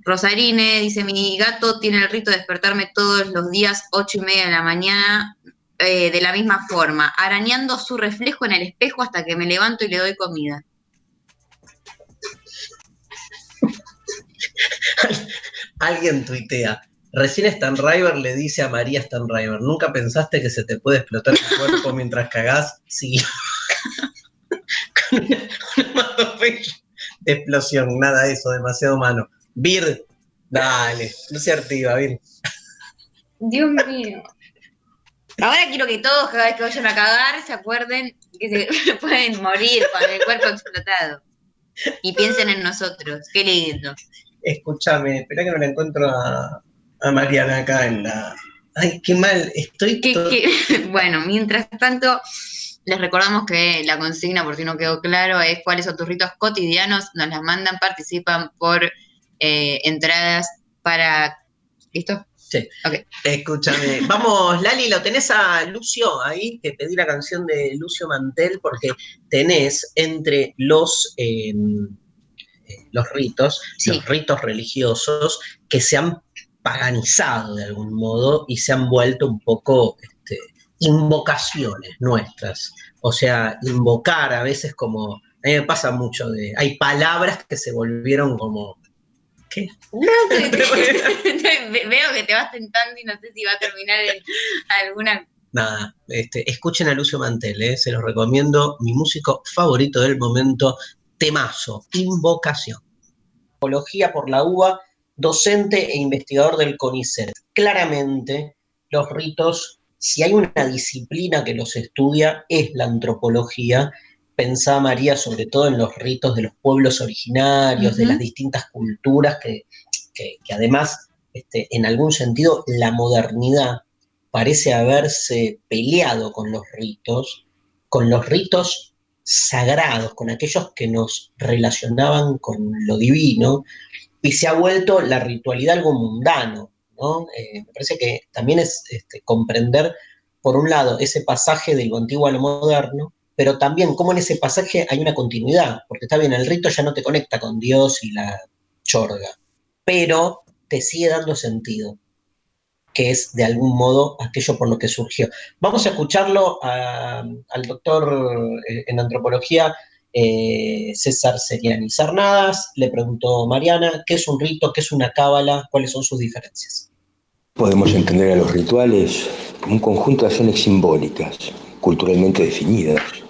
Rosarine dice, mi gato tiene el rito de despertarme todos los días, ocho y media de la mañana, eh, de la misma forma, arañando su reflejo en el espejo hasta que me levanto y le doy comida. Alguien tuitea. Recién Stan River le dice a María Stan River, ¿nunca pensaste que se te puede explotar el cuerpo mientras cagás? Sí. Con una onomatopeya de explosión, nada de eso, demasiado humano. Bir, dale, no se activa, Bir. Dios mío. Ahora quiero que todos, cada vez que vayan a cagar, se acuerden que se pueden morir con el cuerpo explotado. Y piensen en nosotros. Qué lindo. Escúchame, espera que no la encuentro a, a Mariana acá en la. Ay, qué mal, estoy. ¿Qué- to- qué? Bueno, mientras tanto, les recordamos que la consigna, por si no quedó claro, es cuáles son tus ritos cotidianos. Nos las mandan, participan por eh, entradas para. ¿Listo? Sí. Escúchame. Vamos, Lali, ¿lo tenés a Lucio ahí? Te pedí la canción de Lucio Mantel porque tenés entre los, eh, eh, los ritos, Sí. los ritos religiosos que se han paganizado de algún modo y se han vuelto un poco este, invocaciones nuestras. O sea, invocar a veces como, a mí me pasa mucho de, hay palabras que se volvieron como, ¿qué? Ve- Veo que te vas tentando y no sé si va a terminar en alguna. Nada, este, escuchen a Lucio Mantel, ¿eh? se los recomiendo, mi músico favorito del momento, temazo, invocación. Apología por la UBA, docente e investigador del CONICET. Claramente, los ritos, si hay una disciplina que los estudia, es la antropología. Pensaba María sobre todo en los ritos de los pueblos originarios, de las distintas culturas, que, que- que además, este, en algún sentido, la modernidad parece haberse peleado con los ritos, con los ritos sagrados, con aquellos que nos relacionaban con lo divino, y se ha vuelto la ritualidad algo mundano, ¿no? Eh, me parece que también es este, comprender, por un lado, ese pasaje de lo antiguo a lo moderno, pero también cómo en ese pasaje hay una continuidad, porque está bien, el rito ya no te conecta con Dios y la chorga, pero te sigue dando sentido que es de algún modo aquello por lo que surgió. Vamos a escucharlo al doctor eh, en antropología eh, César Seriani Sarnadas. Le preguntó Mariana, ¿qué es un rito? ¿Qué es una cábala? ¿Cuáles son sus diferencias? Podemos entender a los rituales como un conjunto de acciones simbólicas, culturalmente definidas.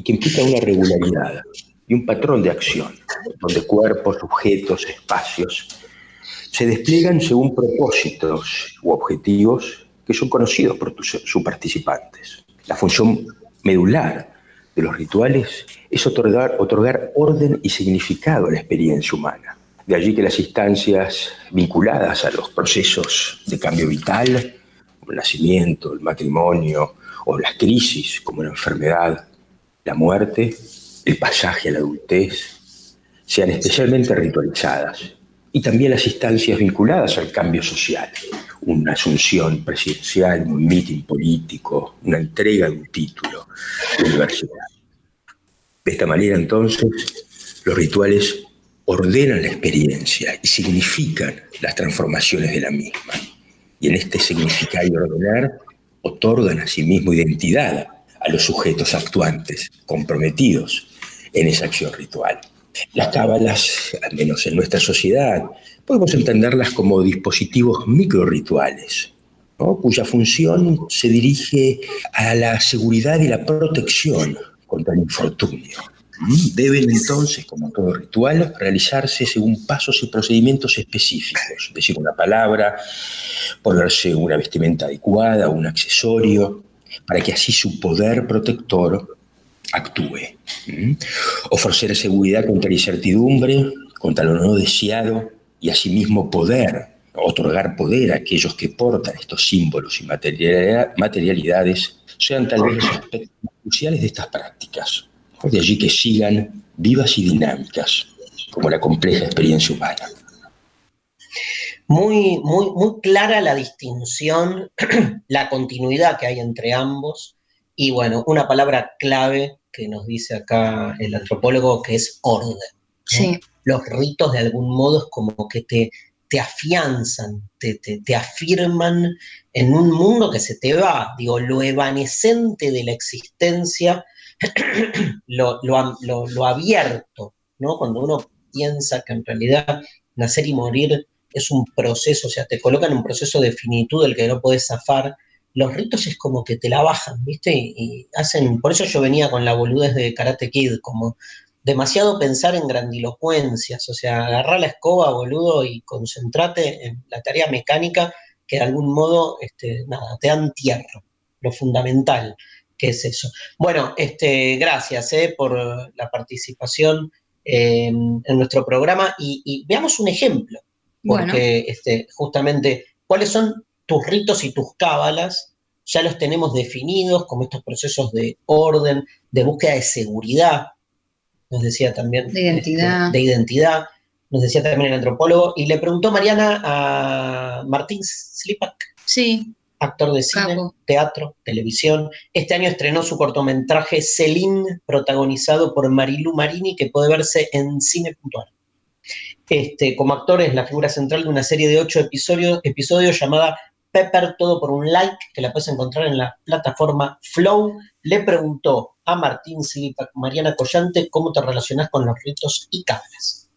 Y que implican una regularidad y un patrón de acción, donde cuerpos, objetos, espacios se despliegan según propósitos u objetivos que son conocidos por sus participantes. La función medular de los rituales es otorgar, otorgar orden y significado a la experiencia humana. De allí que las instancias vinculadas a los procesos de cambio vital, como el nacimiento, el matrimonio o las crisis, como la enfermedad, la muerte, el pasaje a la adultez, sean especialmente ritualizadas. Y también las instancias vinculadas al cambio social, una asunción presidencial, un mitin político, una entrega de un título de universidad. De esta manera, entonces, los rituales ordenan la experiencia y significan las transformaciones de la misma. Y en este significar y ordenar, otorgan a sí mismo identidad a los sujetos actuantes, comprometidos en esa acción ritual. Las cábalas, al menos en nuestra sociedad, podemos entenderlas como dispositivos microrituales, ¿no? cuya función se dirige a la seguridad y la protección contra el infortunio. ¿Mm? Deben entonces, como todo ritual, realizarse según pasos y procedimientos específicos, decir una palabra, ponerse una vestimenta adecuada, un accesorio, para que así su poder protector actúe. ¿Mm? Ofrecer seguridad contra la incertidumbre, contra lo no deseado y asimismo poder, otorgar poder a aquellos que portan estos símbolos y materialidad- materialidades, sean tal vez los aspectos cruciales de estas prácticas. De allí que sigan vivas y dinámicas, como la compleja experiencia humana. Muy, muy, muy clara la distinción, la continuidad que hay entre ambos y bueno, una palabra clave que nos dice acá el antropólogo que es orden. Sí. Los ritos de algún modo es como que te, te afianzan, te, te- te afirman en un mundo que se te va, digo, lo evanescente de la existencia, lo, lo lo- lo abierto, ¿no? Cuando uno piensa que en realidad nacer y morir es un proceso, o sea, te colocan un proceso de finitud del que no puedes zafar. Los ritos es como que te la bajan, ¿viste? Y, hacen, por eso yo venía con la boludez de Karate Kid, como demasiado pensar en grandilocuencias, o sea, agarrar la escoba, boludo, y concentrate en la tarea mecánica que de algún modo, este, nada, te dan tierra. lo fundamental que es eso. Bueno, este, gracias eh, por la participación en nuestro programa y, veamos un ejemplo, porque este, justamente cuáles son tus ritos y tus cábalas, ya los tenemos definidos como estos procesos de orden, de búsqueda de seguridad, nos decía también. De identidad. Este, de identidad, nos decía también el antropólogo, y le preguntó Mariana a Martín Slipak. Sí actor de cine, teatro, televisión. Este año estrenó su cortometraje Celine, protagonizado por Marilu Marini, que puede verse en Cine Puntual. Este, como actor es la figura central de una serie de ocho episodios, episodios llamada Pepper Todo por un Like, que la puedes encontrar en la plataforma Flow. Le preguntó a Martín Silipac, Mariana Collante, cómo te relacionas con los ritos y cábalas.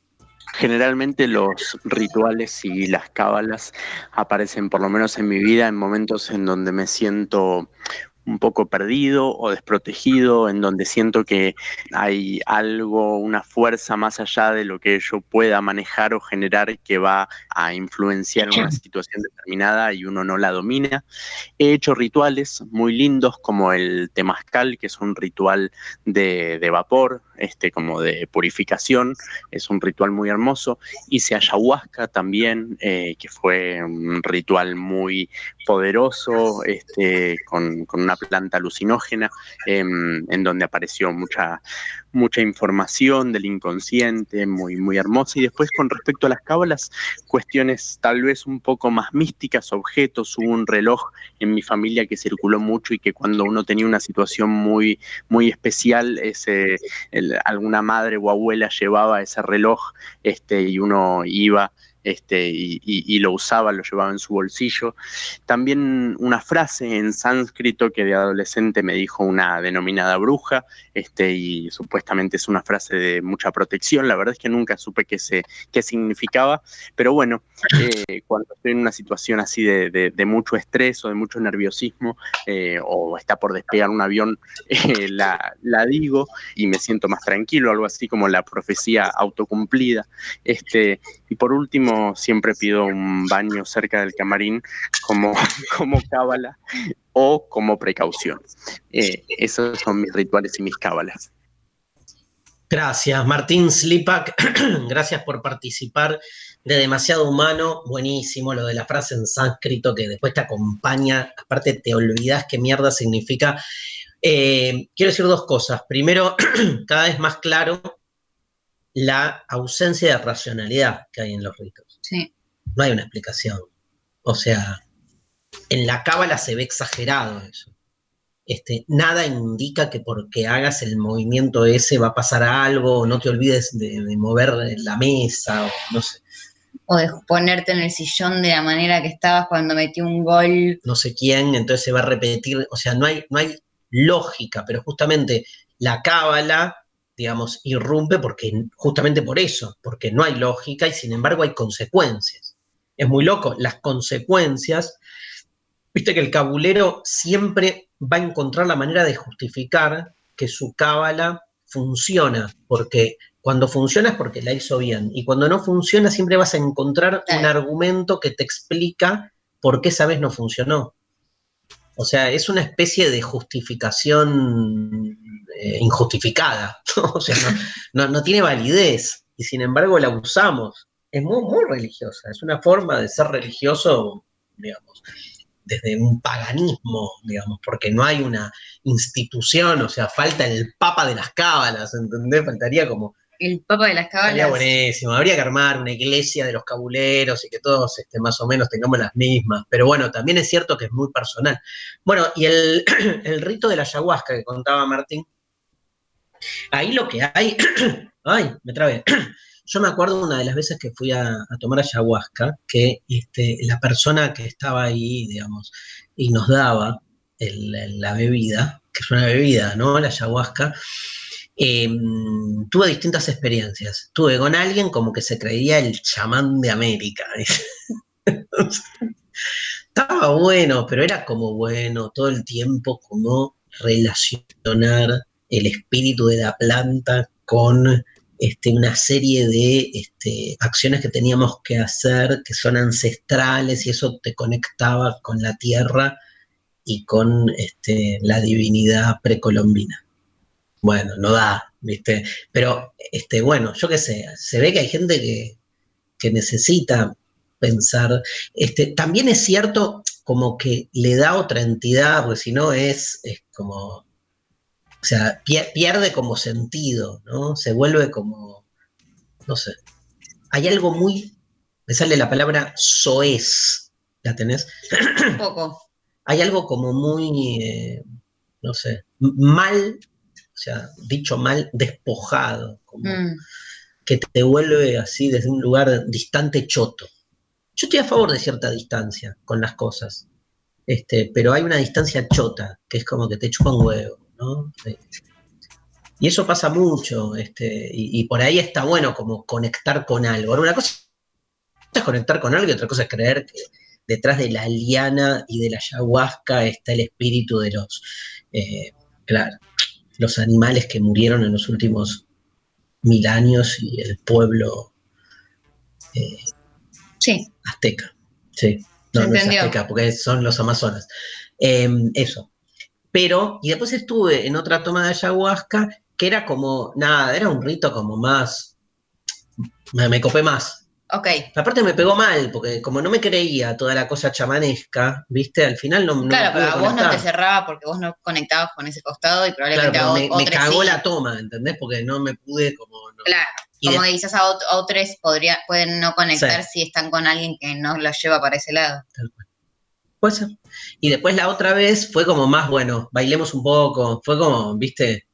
Generalmente los rituales y las cábalas aparecen, por lo menos en mi vida, en momentos en donde me siento un poco perdido o desprotegido, en donde siento que hay algo, una fuerza más allá de lo que yo pueda manejar o generar que va a influenciar una situación determinada y uno no la domina. He hecho rituales muy lindos como el temazcal, que es un ritual de, vapor, este, como de purificación, es un ritual muy hermoso. Hice ayahuasca también, eh, que fue un ritual muy poderoso, este, con, con una planta alucinógena, em, en donde apareció mucha, mucha información del inconsciente, muy, muy hermosa. Y después con respecto a las cábalas, cuestiones tal vez un poco más místicas, objetos. Hubo un reloj en mi familia que circuló mucho y que cuando uno tenía una situación muy, muy especial, ese, alguna madre o abuela llevaba ese reloj este, y uno iba este, y, lo usaba, lo llevaba en su bolsillo. También una frase en sánscrito que de adolescente me dijo una denominada bruja, este, y supuestamente es una frase de mucha protección. La verdad es que nunca supe qué, se, qué significaba, pero bueno, eh, cuando estoy en una situación así de, mucho estrés o de mucho nerviosismo, eh, o está por despegar un avión, eh, la, la, digo y me siento más tranquilo, algo así como la profecía autocumplida. Este, y por último, siempre pido un baño cerca del camarín como, como cábala o como precaución. Eh, esos son mis rituales y mis cábalas. Gracias, Martín Slipak. Gracias por participar de Demasiado Humano. Buenísimo lo de la frase en sánscrito que después te acompaña. Aparte, te olvidas qué mierda significa. Eh, quiero decir dos cosas. Primero, cada vez más claro la ausencia de racionalidad que hay en los ritos. Sí. No hay una explicación. O sea, en la cábala se ve exagerado eso. Este, nada indica que porque hagas el movimiento ese va a pasar algo, no te olvides de, mover la mesa, o no sé. O de ponerte en el sillón de la manera que estabas cuando metí un gol. No sé quién, entonces se va a repetir. O sea, no hay, no hay lógica, pero justamente la cábala digamos, irrumpe porque justamente por eso, porque no hay lógica y sin embargo hay consecuencias. Es muy loco, las consecuencias, viste que el cabulero siempre va a encontrar la manera de justificar que su cábala funciona, porque cuando funciona es porque la hizo bien, y cuando no funciona siempre vas a encontrar un argumento que te explica por qué esa vez no funcionó. O sea, es una especie de justificación eh, injustificada, o sea, no, tiene validez y sin embargo la usamos. Es muy, muy religiosa, es una forma de ser religioso, digamos, desde un paganismo, digamos, porque no hay una institución, o sea, falta el papa de las cábalas, ¿entendés? Faltaría como el Papa de las Cabalas. Sería buenísimo. Habría que armar una iglesia de los cabuleros y que todos este, más o menos tengamos las mismas. Pero bueno, también es cierto que es muy personal. Bueno, y el, rito de la ayahuasca que contaba Martín, ahí lo que hay. ay, me trabé. Yo me acuerdo una de las veces que fui a, tomar ayahuasca, que este, la persona que estaba ahí, digamos, y nos daba la bebida, que es una bebida, ¿no? La ayahuasca, Em, tuve distintas experiencias. Tuve con alguien como que se creía el chamán de América. Estaba bueno, pero era como bueno todo el tiempo como relacionar el espíritu de la planta con este, una serie de este, acciones que teníamos que hacer que son ancestrales y eso te conectaba con la tierra y con este, la divinidad precolombina. Bueno, no da, ¿viste? Pero, este, bueno, yo qué sé, se ve que hay gente que, que necesita pensar. Este, también es cierto como que le da otra entidad, porque si no es, es como, o sea, pierde como sentido, ¿no? Se vuelve como, no sé, hay algo muy, me sale la palabra soez, ¿la tenés? Un poco. hay algo como muy, eh, no sé, mal, o sea, dicho mal, despojado, como Mm. que te vuelve así desde un lugar distante choto. Yo estoy a favor de cierta distancia con las cosas, este, pero hay una distancia chota, que es como que te chupa un huevo, ¿no? Y eso pasa mucho, este, y, y por ahí está bueno como conectar con algo. Ahora, una cosa es conectar con algo y otra cosa es creer que detrás de la liana y de la ayahuasca está el espíritu de los, eh, claro, los animales que murieron en los últimos mil años y el pueblo eh, Sí, azteca. Sí, no, no es azteca, porque son los amazonas. Eh, eso. Pero, y después estuve en otra toma de ayahuasca que era como, nada, era un rito como más, me, me copé más. ok. Aparte me pegó mal, porque como no me creía toda la cosa chamanesca, viste, al final no, no me claro, pero a vos no te cerraba porque vos no conectabas con ese costado y Claro, probablemente pero a me, o- me cagó sí. la toma, ¿entendés? Porque no me pude como... no. Claro, Y como de- que quizás a ot- a otros podría, pueden no conectar si están con alguien que no los lleva para ese lado. Puede ser. Y después la otra vez fue como más, bueno, bailemos un poco, fue como, viste,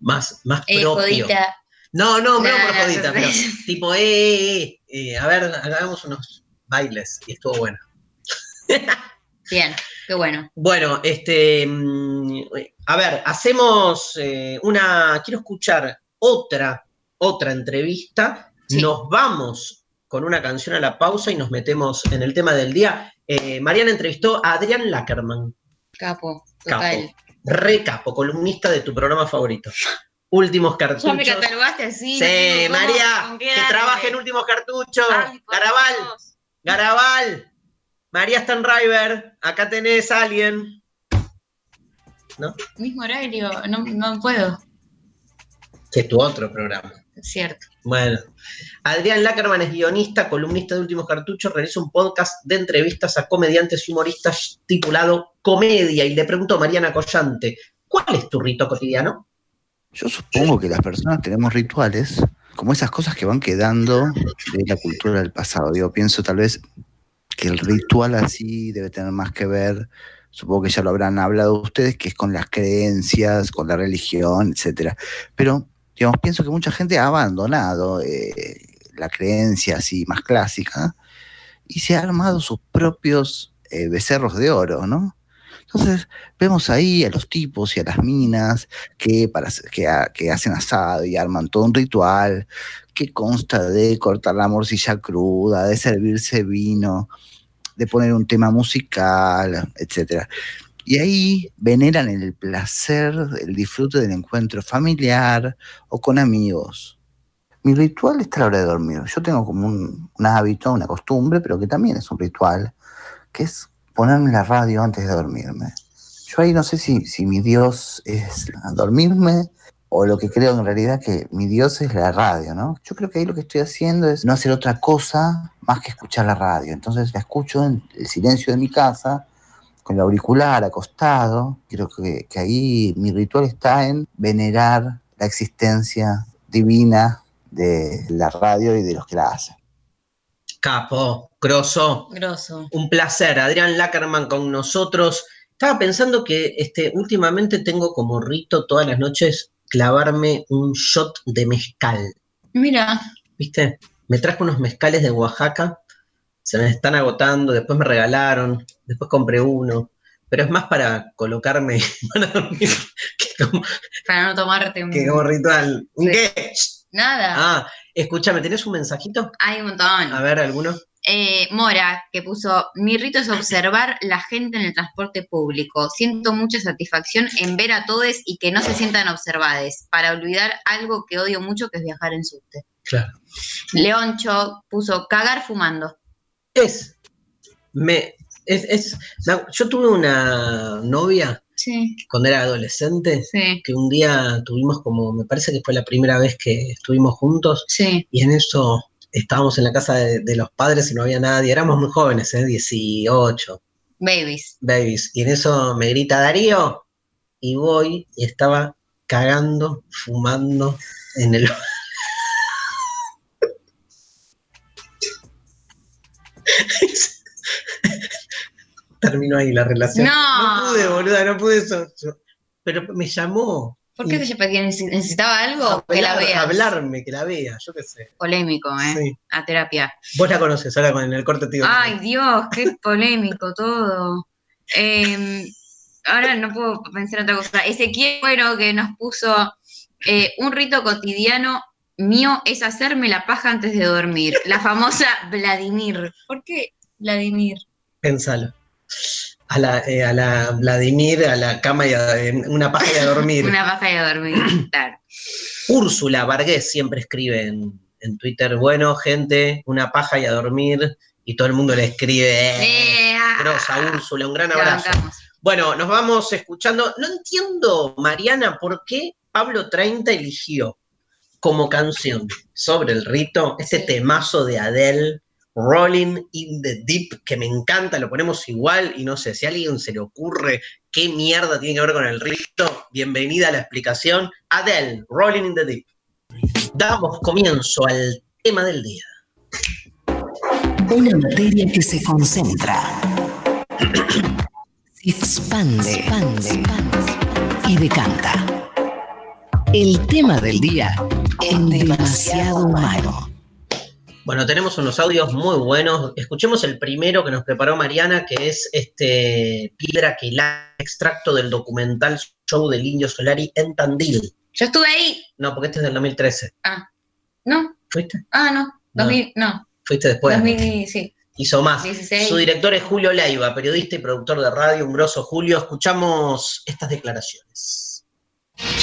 más, más Eh, propio. jodita. No, no, no, No, por jodita, no, pero tipo, eh, eh, eh, a ver, hagamos unos bailes, y estuvo bueno. Bien, qué bueno. Bueno, este, mm, a ver, hacemos eh, una, quiero escuchar otra, otra entrevista, Sí. nos vamos con una canción a la pausa y nos metemos en el tema del día. Eh, Mariana entrevistó a Adrián Lackerman, Capo, Capo. total. re capo, columnista de tu programa favorito. Últimos Ya me cartuchos. catalogaste así. Sí, no María, que trabaje en últimos cartuchos. Ay, Garabal, Dios. Garabal. María Stanriver, acá tenés a alguien. Mismo horario, no, no puedo. Que es tu otro programa. Cierto. Bueno, Adrián Lackerman es guionista, columnista de Últimos Cartuchos, realiza un podcast de entrevistas a comediantes y humoristas titulado Comedia y le pregunto a Mariana Collante, ¿cuál es tu rito cotidiano? Yo supongo que las personas tenemos rituales como esas cosas que van quedando de la cultura del pasado. Yo pienso tal vez que el ritual así debe tener más que ver, supongo que ya lo habrán hablado ustedes, que es con las creencias, con la religión, etcétera. Pero, digamos, pienso que mucha gente ha abandonado eh, la creencia así más clásica y se ha armado sus propios eh, becerros de oro, ¿no? Entonces, vemos ahí a los tipos y a las minas que, para, que, que hacen asado y arman todo un ritual que consta de cortar la morcilla cruda, de servirse vino, de poner un tema musical, etc. Y ahí veneran el placer, el disfrute del encuentro familiar o con amigos. Mi ritual está a la hora de dormir. Yo tengo como un, un hábito, una costumbre, pero que también es un ritual, que es ponerme la radio antes de dormirme. Yo ahí no sé si, si mi Dios es dormirme o lo que creo en realidad que mi Dios es la radio, ¿no? Yo creo que ahí lo que estoy haciendo es no hacer otra cosa más que escuchar la radio. Entonces la escucho en el silencio de mi casa, con el auricular acostado. Creo que, que ahí mi ritual está en venerar la existencia divina de la radio y de los que la hacen. Capo, grosso, Grosso. un placer. Adrián Lackerman con nosotros. Estaba pensando que este, últimamente tengo como rito todas las noches clavarme un shot de mezcal. Mira, ¿Viste? Me traje unos mezcales de Oaxaca, se me están agotando, después me regalaron, después compré uno, pero es más para colocarme para dormir que como, para no tomarte un... que como ritual. ¿Un Sí. qué? Nada. Ah, escúchame, ¿tenés un mensajito? Hay un montón. A ver, alguno. Eh, Mora, que puso, mi rito es observar la gente en el transporte público. Siento mucha satisfacción en ver a todos y que no se sientan observados, para olvidar algo que odio mucho, que es viajar en subte. Claro. Leoncho puso, cagar fumando. Es, me, Es, es- yo tuve una novia Sí, cuando era adolescente sí, que un día tuvimos como, me parece que fue la primera vez que estuvimos juntos sí. y en eso estábamos en la casa de, de los padres y no había nadie, éramos muy jóvenes, ¿eh? 18, Babies. babies, y en eso me grita Darío y voy y estaba cagando, fumando en el... Terminó ahí la relación. No. pude, boluda, no pude eso. Pero me llamó. ¿Por qué te necesitaba algo? que la veas. Hablarme, que la vea, yo qué sé. Polémico, ¿eh? Sí. A terapia. Vos la conoces, ahora con el corte tío. Ay, Dios, qué polémico todo. Eh, ahora no puedo pensar en otra cosa. Ezequiel Cuero que nos puso eh, un rito cotidiano mío es hacerme la paja antes de dormir. La famosa Vladimir. ¿Por qué Vladimir? Pensalo. A la, eh, a la Vladimir, a la cama y a en una paja y a dormir. Una paja y a dormir. Claro. Úrsula Vargas siempre escribe en, en Twitter, bueno, gente, una paja y a dormir. Y todo el mundo le escribe, eh, Eh, ah, grosa Úrsula, un gran abrazo. Bueno, nos vamos escuchando. No entiendo, Mariana, por qué Pablo 30 eligió como canción sobre el rito este temazo de Adele, Rolling in the Deep, que me encanta, lo ponemos igual y no sé, si a alguien se le ocurre qué mierda tiene que ver con el rito, bienvenida a la explicación. Adele, Rolling in the Deep. Damos comienzo al tema del día. Una materia que se concentra, se expande, expande y decanta. El tema del día en demasiado humano. Bueno, tenemos unos audios muy buenos. Escuchemos el primero que nos preparó Mariana, que es este Piedra que la extracto del documental Show del Indio Solari en Tandil. Yo estuve ahí. No, porque este es del 2013. ¿No? ¿Fuiste? Ah, no. No. 2000, no. Fuiste después. 2000, sí. Hizo más. 16. Su director es Julio Leiva, periodista y productor de radio, un grosso Julio. Escuchamos estas declaraciones.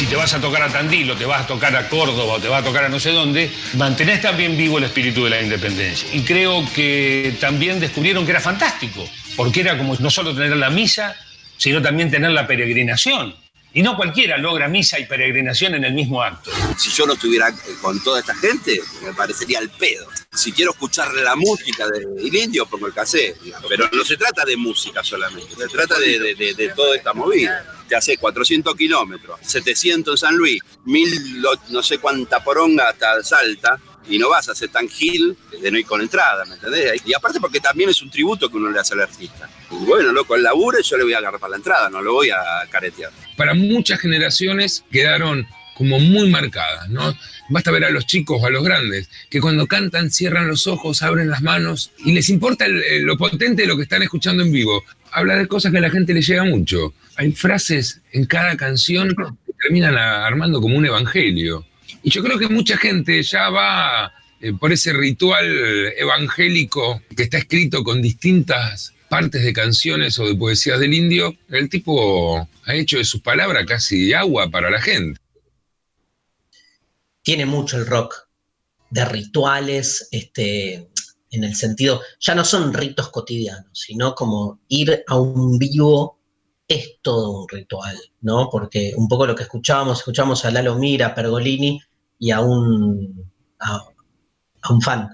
Si te vas a tocar a Tandil o te vas a tocar a Córdoba o te vas a tocar a no sé dónde, mantenés también vivo el espíritu de la independencia. Y creo que también descubrieron que era fantástico, porque era como no solo tener la misa, sino también tener la peregrinación. Y no cualquiera logra misa y peregrinación en el mismo acto. Si yo no estuviera eh, con toda esta gente, me parecería el pedo. Si quiero escuchar la música del indio, pongo el cassette. Pero no se trata de música solamente, se trata de, de- de- de toda esta movida. Te hace 400 kilómetros, 700 en San Luis, 1000, lo- no sé cuánta poronga hasta Salta, y no vas a ser tan gil de no ir con entrada, ¿me entendés? Y aparte porque también es un tributo que uno le hace al artista. Bueno, loco, el laburo yo le voy a agarrar para la entrada, no lo voy a caretear. Para muchas generaciones quedaron como muy marcadas, ¿no? Basta ver a los chicos o a los grandes, que cuando cantan cierran los ojos, abren las manos y les importa lo potente de lo que están escuchando en vivo. Habla de cosas que a la gente le llega mucho. Hay frases en cada canción que terminan armando como un evangelio. Y yo creo que mucha gente ya va eh, por ese ritual evangélico que está escrito con distintas partes de canciones o de poesías del indio. El tipo ha hecho de sus palabras casi agua para la gente. tiene mucho el rock de rituales, este, en el sentido, ya no son ritos cotidianos, sino como ir a un vivo es todo un ritual, ¿no? Porque un poco lo que escuchábamos, escuchamos a Lalo Mira, a Pergolini y a un, a un fan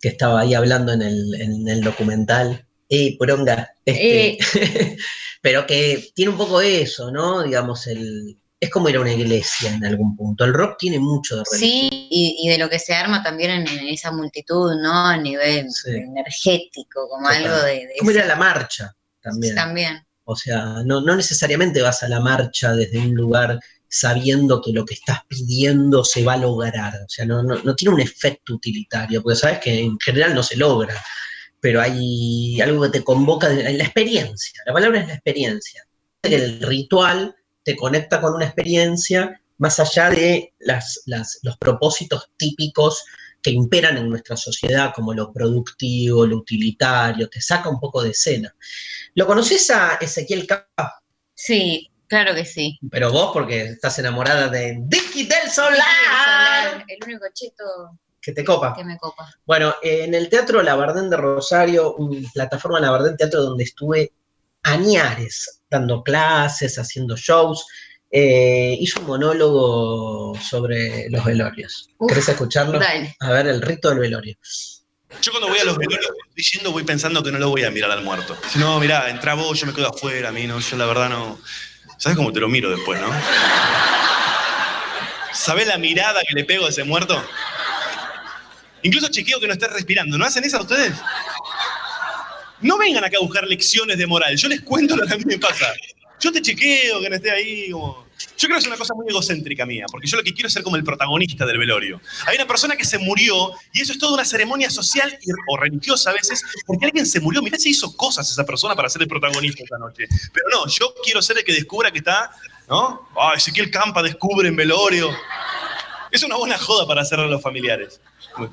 que estaba ahí hablando en el, en el documental. ¡Ey, poronga! Este, pero que tiene un poco eso, ¿no? Digamos, el, es como ir a una iglesia en algún punto. El rock tiene mucho de religión. Sí, y, y de lo que se arma también en, en esa multitud, ¿no? A nivel Sí. energético, como Total. algo de, de Como ir a la marcha también. También. O sea, no, no necesariamente vas a la marcha desde un lugar sabiendo que lo que estás pidiendo se va a lograr. O sea, no, no, no tiene un efecto utilitario, porque sabes que en general no se logra. Pero hay algo que te convoca, la experiencia. La palabra es la experiencia. El ritual te conecta con una experiencia más allá de las, las- los propósitos típicos que imperan en nuestra sociedad, como lo productivo, lo utilitario, te saca un poco de escena. ¿Lo conoces a Ezequiel Capa? Sí, claro que sí. Pero vos, porque estás enamorada de Dicky del Solar. Solar, el único cheto que te copa. Que me copa. Bueno, eh, en el Teatro Labardén de Rosario, un- plataforma Labardén Teatro donde estuve añares, dando clases, haciendo shows, eh, hizo un monólogo sobre los velorios. Uf, ¿Querés escucharlo? dale. A ver, el rito del velorio. Yo cuando voy a los velorios estoy yendo, voy pensando que no lo voy a mirar al muerto. Si no, mirá, entra vos, yo me quedo afuera, a mí no, yo la verdad no. ¿Sabes cómo te lo miro después, no? ¿Sabés la mirada que le pego a ese muerto? Incluso chequeo que no estés respirando. ¿No hacen esa ustedes? No vengan acá a buscar lecciones de moral. Yo les cuento lo que a mí me pasa. Yo te chequeo que no esté ahí. Yo creo que es una cosa muy egocéntrica mía, porque yo lo que quiero es ser como el protagonista del velorio. Hay una persona que se murió y eso es toda una ceremonia social y- o religiosa a veces, porque alguien se murió. Mirá si hizo cosas esa persona para ser el protagonista esta noche. Pero no, yo quiero ser el que descubra que está, ¿no? Ah, Ezequiel Campa descubre en velorio. Es una buena joda para hacerlo a los familiares.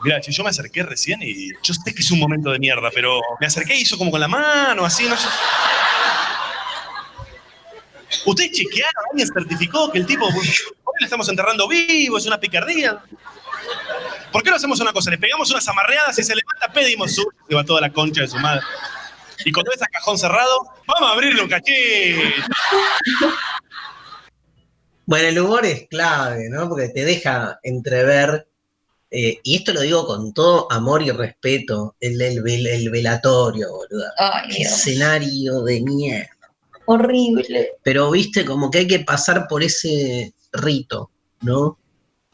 Mira, yo me acerqué recién y yo sé que es un momento de mierda, pero me acerqué y hizo como con la mano, así, no sé. ¿Ustedes chequearon? ¿Alguien certificó que el tipo, hoy le estamos enterrando vivo, es una picardía? ¿Por qué no hacemos una cosa? Le pegamos unas amarreadas y se levanta, pedimos su... Se va toda la concha de su madre. Y cuando ves a cajón cerrado, vamos a abrirle un cachete. Bueno, el humor es clave, ¿no? Porque te deja entrever, eh, y esto lo digo con todo amor y respeto, el, el, el velatorio, boludo. Escenario de mierda. Horrible. Pero viste, como que hay que pasar por ese rito, ¿no?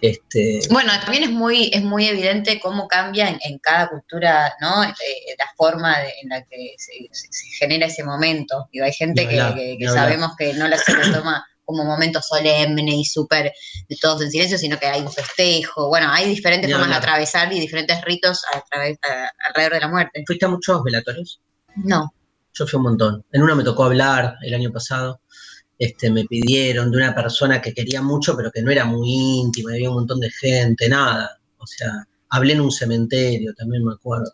Este, Bueno, también es muy, es muy evidente cómo cambia en, en cada cultura, ¿no? Eh, la forma de- en la que se, se- se genera ese momento. Digo, hay gente que, hablar, que- que ni hablar. sabemos que no la se toma como momento solemne y súper de todos en silencio, sino que hay un festejo. Bueno, hay diferentes formas de atravesar y diferentes ritos a través, a- alrededor de la muerte. ¿Fuiste a muchos velatorios? No. Yo fui un montón. En una me tocó hablar el año pasado. Este, me pidieron de una persona que quería mucho, pero que no era muy íntima, había un montón de gente, nada. O sea, hablé en un cementerio, también me acuerdo.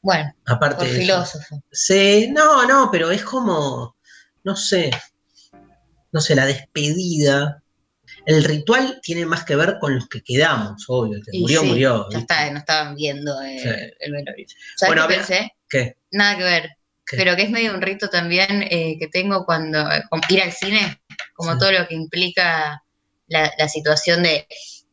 Bueno, Aparte por filósofo. Sí, no, no, pero es como, no sé, no sé, la despedida. El ritual tiene más que ver con los que quedamos, obvio. El que murió, sí, murió. Ya ¿viste? está, no estaban viendo eh, Sí. el velorio. ¿Sabes Bueno, qué a ver, pensé? ¿Qué? Nada que ver. ¿Qué? Pero que es medio un rito también eh, que tengo cuando con ir al cine, como Sí. todo lo que implica la, la situación de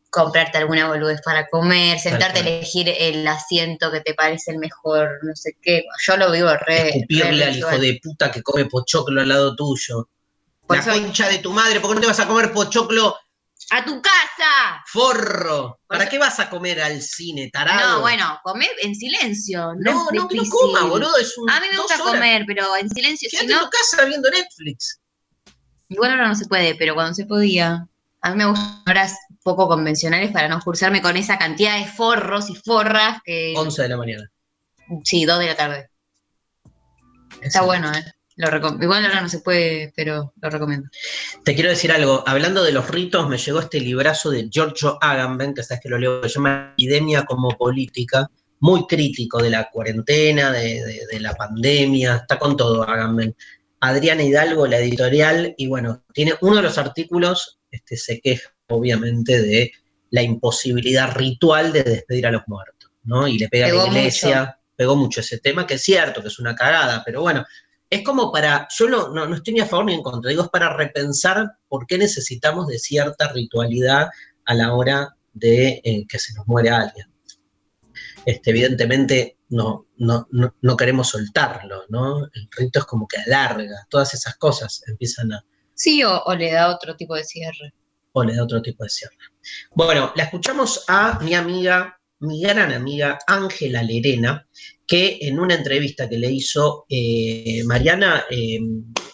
comprarte alguna boludez para comer, sentarte a elegir el asiento que te parece el mejor, no sé qué. Yo lo vivo re. re Escupirle al hijo de puta que come pochoclo al lado tuyo. Por la eso- concha de tu madre, ¿por qué no te vas a comer pochoclo ¡A tu casa! forro? ¿Para eso- qué vas a comer al cine, tarado? No, bueno, comer en silencio. No, No, que no coma, boludo. Es un, A mí me gusta horas. comer, pero en silencio. Si Quédate no, en tu casa viendo Netflix. Igual ahora no se puede, pero cuando se podía. A mí me gustan horas poco convencionales para no cursarme con esa cantidad de forros y forras que. 11 de la mañana. Sí, dos de la tarde. Está bueno, ¿eh? Lo Igual ahora no se puede, pero lo recomiendo. Te quiero decir algo, hablando de los ritos, me llegó este librazo de Giorgio Agamben, que sabes que lo leo, que se llama Epidemia como Política, muy crítico de la cuarentena, de, de- de la pandemia, está con todo Agamben. Adriana Hidalgo, la editorial, y bueno, tiene uno de los artículos, este, se queja obviamente de la imposibilidad ritual de despedir a los muertos, ¿no? Y le pega a la iglesia, mucho. pegó mucho ese tema, que es cierto, que es una cagada, pero bueno, es como para, yo no, no, no estoy ni a favor ni en contra, digo, es para repensar por qué necesitamos de cierta ritualidad a la hora de eh, que se nos muere alguien. Este, evidentemente no, no, no, no queremos soltarlo, ¿no? El rito es como que alarga, todas esas cosas empiezan a, Sí, o, o le da otro tipo de cierre. o le da otro tipo de cierre. Bueno, la escuchamos a mi amiga, mi gran amiga Ángela Lerena, que en una entrevista que le hizo eh, Mariana eh,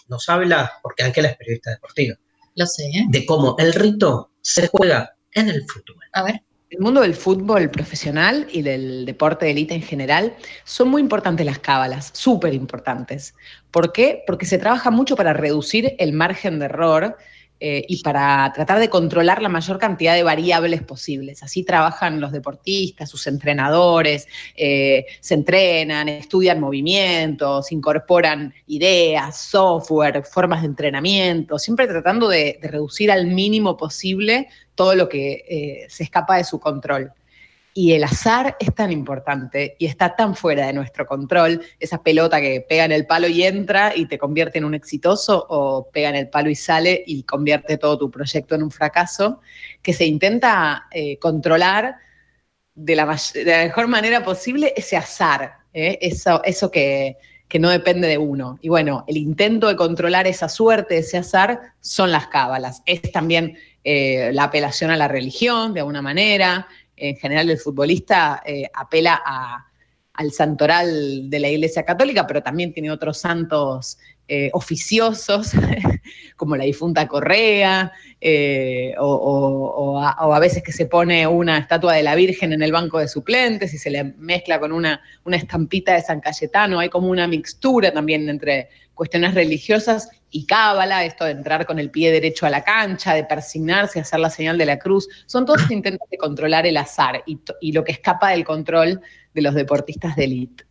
nos habla, porque Ángela es periodista deportiva, Lo sé, ¿eh? de cómo el rito se juega en el fútbol. A ver. El mundo del fútbol profesional y del deporte de élite en general son muy importantes las cábalas, súper importantes. ¿Por qué? Porque se trabaja mucho para reducir el margen de error eh, y para tratar de controlar la mayor cantidad de variables posibles. Así trabajan los deportistas, sus entrenadores, eh, se entrenan, estudian movimientos, incorporan ideas, software, formas de entrenamiento, siempre tratando de, reducir al mínimo posible todo lo que eh, se escapa de su control. Y el azar es tan importante y está tan fuera de nuestro control, esa pelota que pega en el palo y entra y te convierte en un exitoso o pega en el palo y sale y convierte todo tu proyecto en un fracaso, que se intenta eh, controlar de la, mejor manera posible ese azar, ¿eh? eso, que no depende de uno. Y bueno, el intento de controlar esa suerte, ese azar, son las cábalas. Es también eh, la apelación a la religión, de alguna manera. En general, el futbolista eh, apela al santoral de la Iglesia Católica, pero también tiene otros santos eh, oficiosos, como la difunta Correa, eh, o a, o a veces que se pone una estatua de la Virgen en el banco de suplentes y se le mezcla con una, una estampita de San Cayetano. Hay como una mixtura también entre cuestiones religiosas y cábala, esto de entrar con el pie derecho a la cancha, de persignarse, hacer la señal de la cruz. Son todos intentos de controlar el azar y, lo que escapa del control de los deportistas de élite.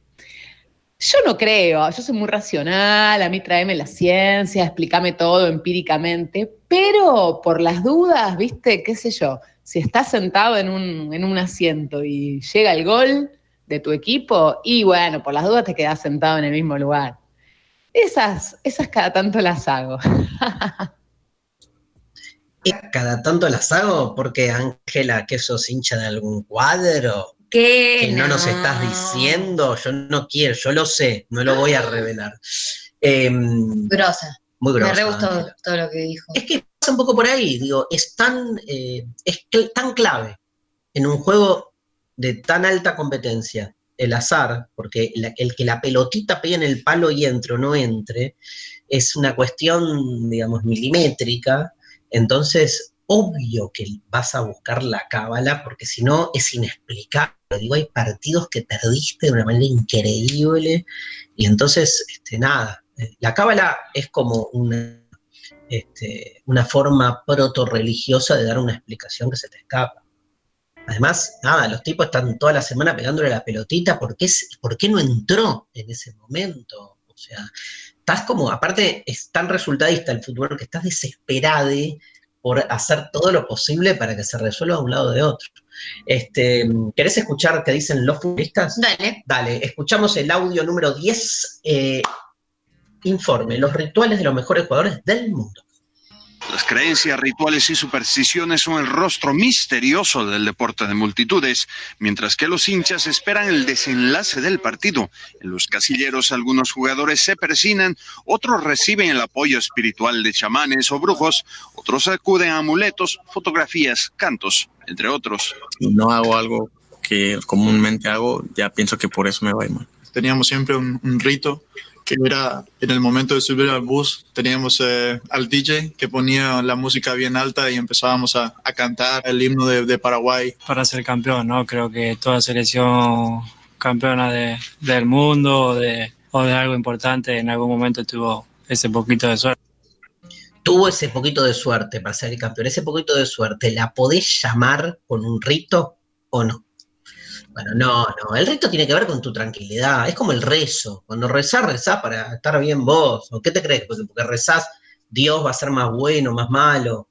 Yo no creo, yo soy muy racional, a mí tráeme la ciencia, explícame todo empíricamente, pero por las dudas, viste, qué sé yo, si estás sentado en un, en un asiento y llega el gol de tu equipo, y bueno, por las dudas te quedás sentado en el mismo lugar. Esas, esas cada tanto las hago. Eh, Cada tanto las hago porque Ángela, que sos hincha de algún cuadro ¿Qué? que no nos estás diciendo, yo no quiero, yo lo sé, no lo voy a revelar. Em, Grosa. muy grosa. Me re gustó todo lo que dijo. Es que pasa un poco por ahí, digo, es tan, eh, es cl- tan clave en un juego de tan alta competencia, el azar, porque el que la pelotita pegue en el palo y entre o no entre, es una cuestión, digamos, milimétrica, entonces obvio que vas a buscar la cábala, porque si no es inexplicable. Digo, hay partidos que perdiste de una manera increíble, y entonces, este, nada, eh, la cábala es como una este, una forma proto-religiosa de dar una explicación que se te escapa. Además, nada, los tipos están toda la semana pegándole la pelotita, ¿por qué, s- ¿por qué no entró en ese momento? O sea, estás como, aparte es tan resultadista el fútbol que estás desesperado por hacer todo lo posible para que se resuelva de un lado o de otro. Este, ¿Querés escuchar qué dicen los futbolistas? Dale. Dale, escuchamos el audio número 10. eh, informe, los rituales de los mejores jugadores del mundo. Las creencias, rituales y supersticiones son el rostro misterioso del deporte de multitudes, mientras que los hinchas esperan el desenlace del partido. En los casilleros algunos jugadores se persinan, otros reciben el apoyo espiritual de chamanes o brujos, otros acuden a amuletos, fotografías, cantos, entre otros. no hago algo que comúnmente hago, ya pienso que por eso me va a ir mal. Teníamos siempre un, un rito que era en el momento de subir al bus, teníamos eh, al DJ que ponía la música bien alta y empezábamos a, a cantar el himno de, de Paraguay. para ser campeón, ¿no? Creo que toda selección campeona de- del mundo o de, o de algo importante en algún momento tuvo ese poquito de suerte. Tuvo ese poquito de suerte para ser el campeón. Ese poquito de suerte, ¿la podés llamar con un rito o no? Bueno, no, no. El rito tiene que ver con tu tranquilidad. Es como el rezo. Cuando rezás, rezás para estar bien vos. ¿O qué te crees? Porque, porque rezás, Dios va a ser más bueno, más malo.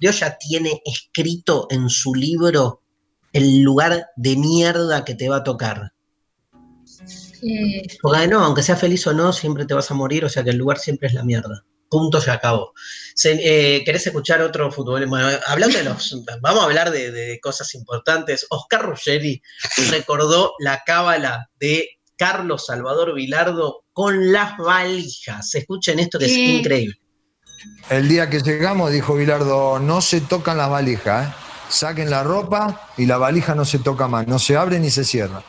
Dios ya tiene escrito en su libro el lugar de mierda que te va a tocar. Porque no, aunque seas feliz o no, siempre te vas a morir, o sea que el lugar siempre es la mierda. Punto, se acabó. Se- eh, ¿Querés escuchar otro fútbol? Bueno, hablando de los. Vamos a hablar de, de cosas importantes. Oscar Ruggeri recordó la cábala de Carlos Salvador Vilardo con las valijas. Escuchen esto que es increíble. El día que llegamos dijo Bilardo, no se tocan las valijas, ¿eh? saquen la ropa y la valija no se toca más, no se abre ni se cierra.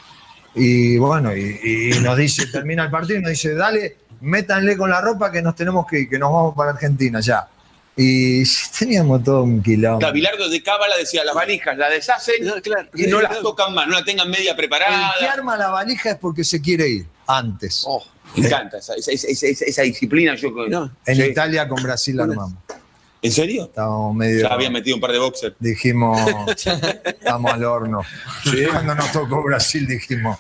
Y bueno, y, y nos dice, termina el partido y nos dice, dale, métanle con la ropa que nos tenemos que ir, que nos vamos para Argentina ya. Y teníamos todo un quilombo. Claro, Bilardo de Cábala decía, las valijas la deshacen y no las tocan más, no la tengan media preparada. El que arma la valija es porque se quiere ir antes. Me encanta esa, esa- esa- esa- esa disciplina. Yo, En Sí. Italia con Brasil la armamos. ¿En serio? Estábamos medio... Ya había metido un par de boxers. Dijimos, estamos al horno. Cuando nos tocó Brasil dijimos,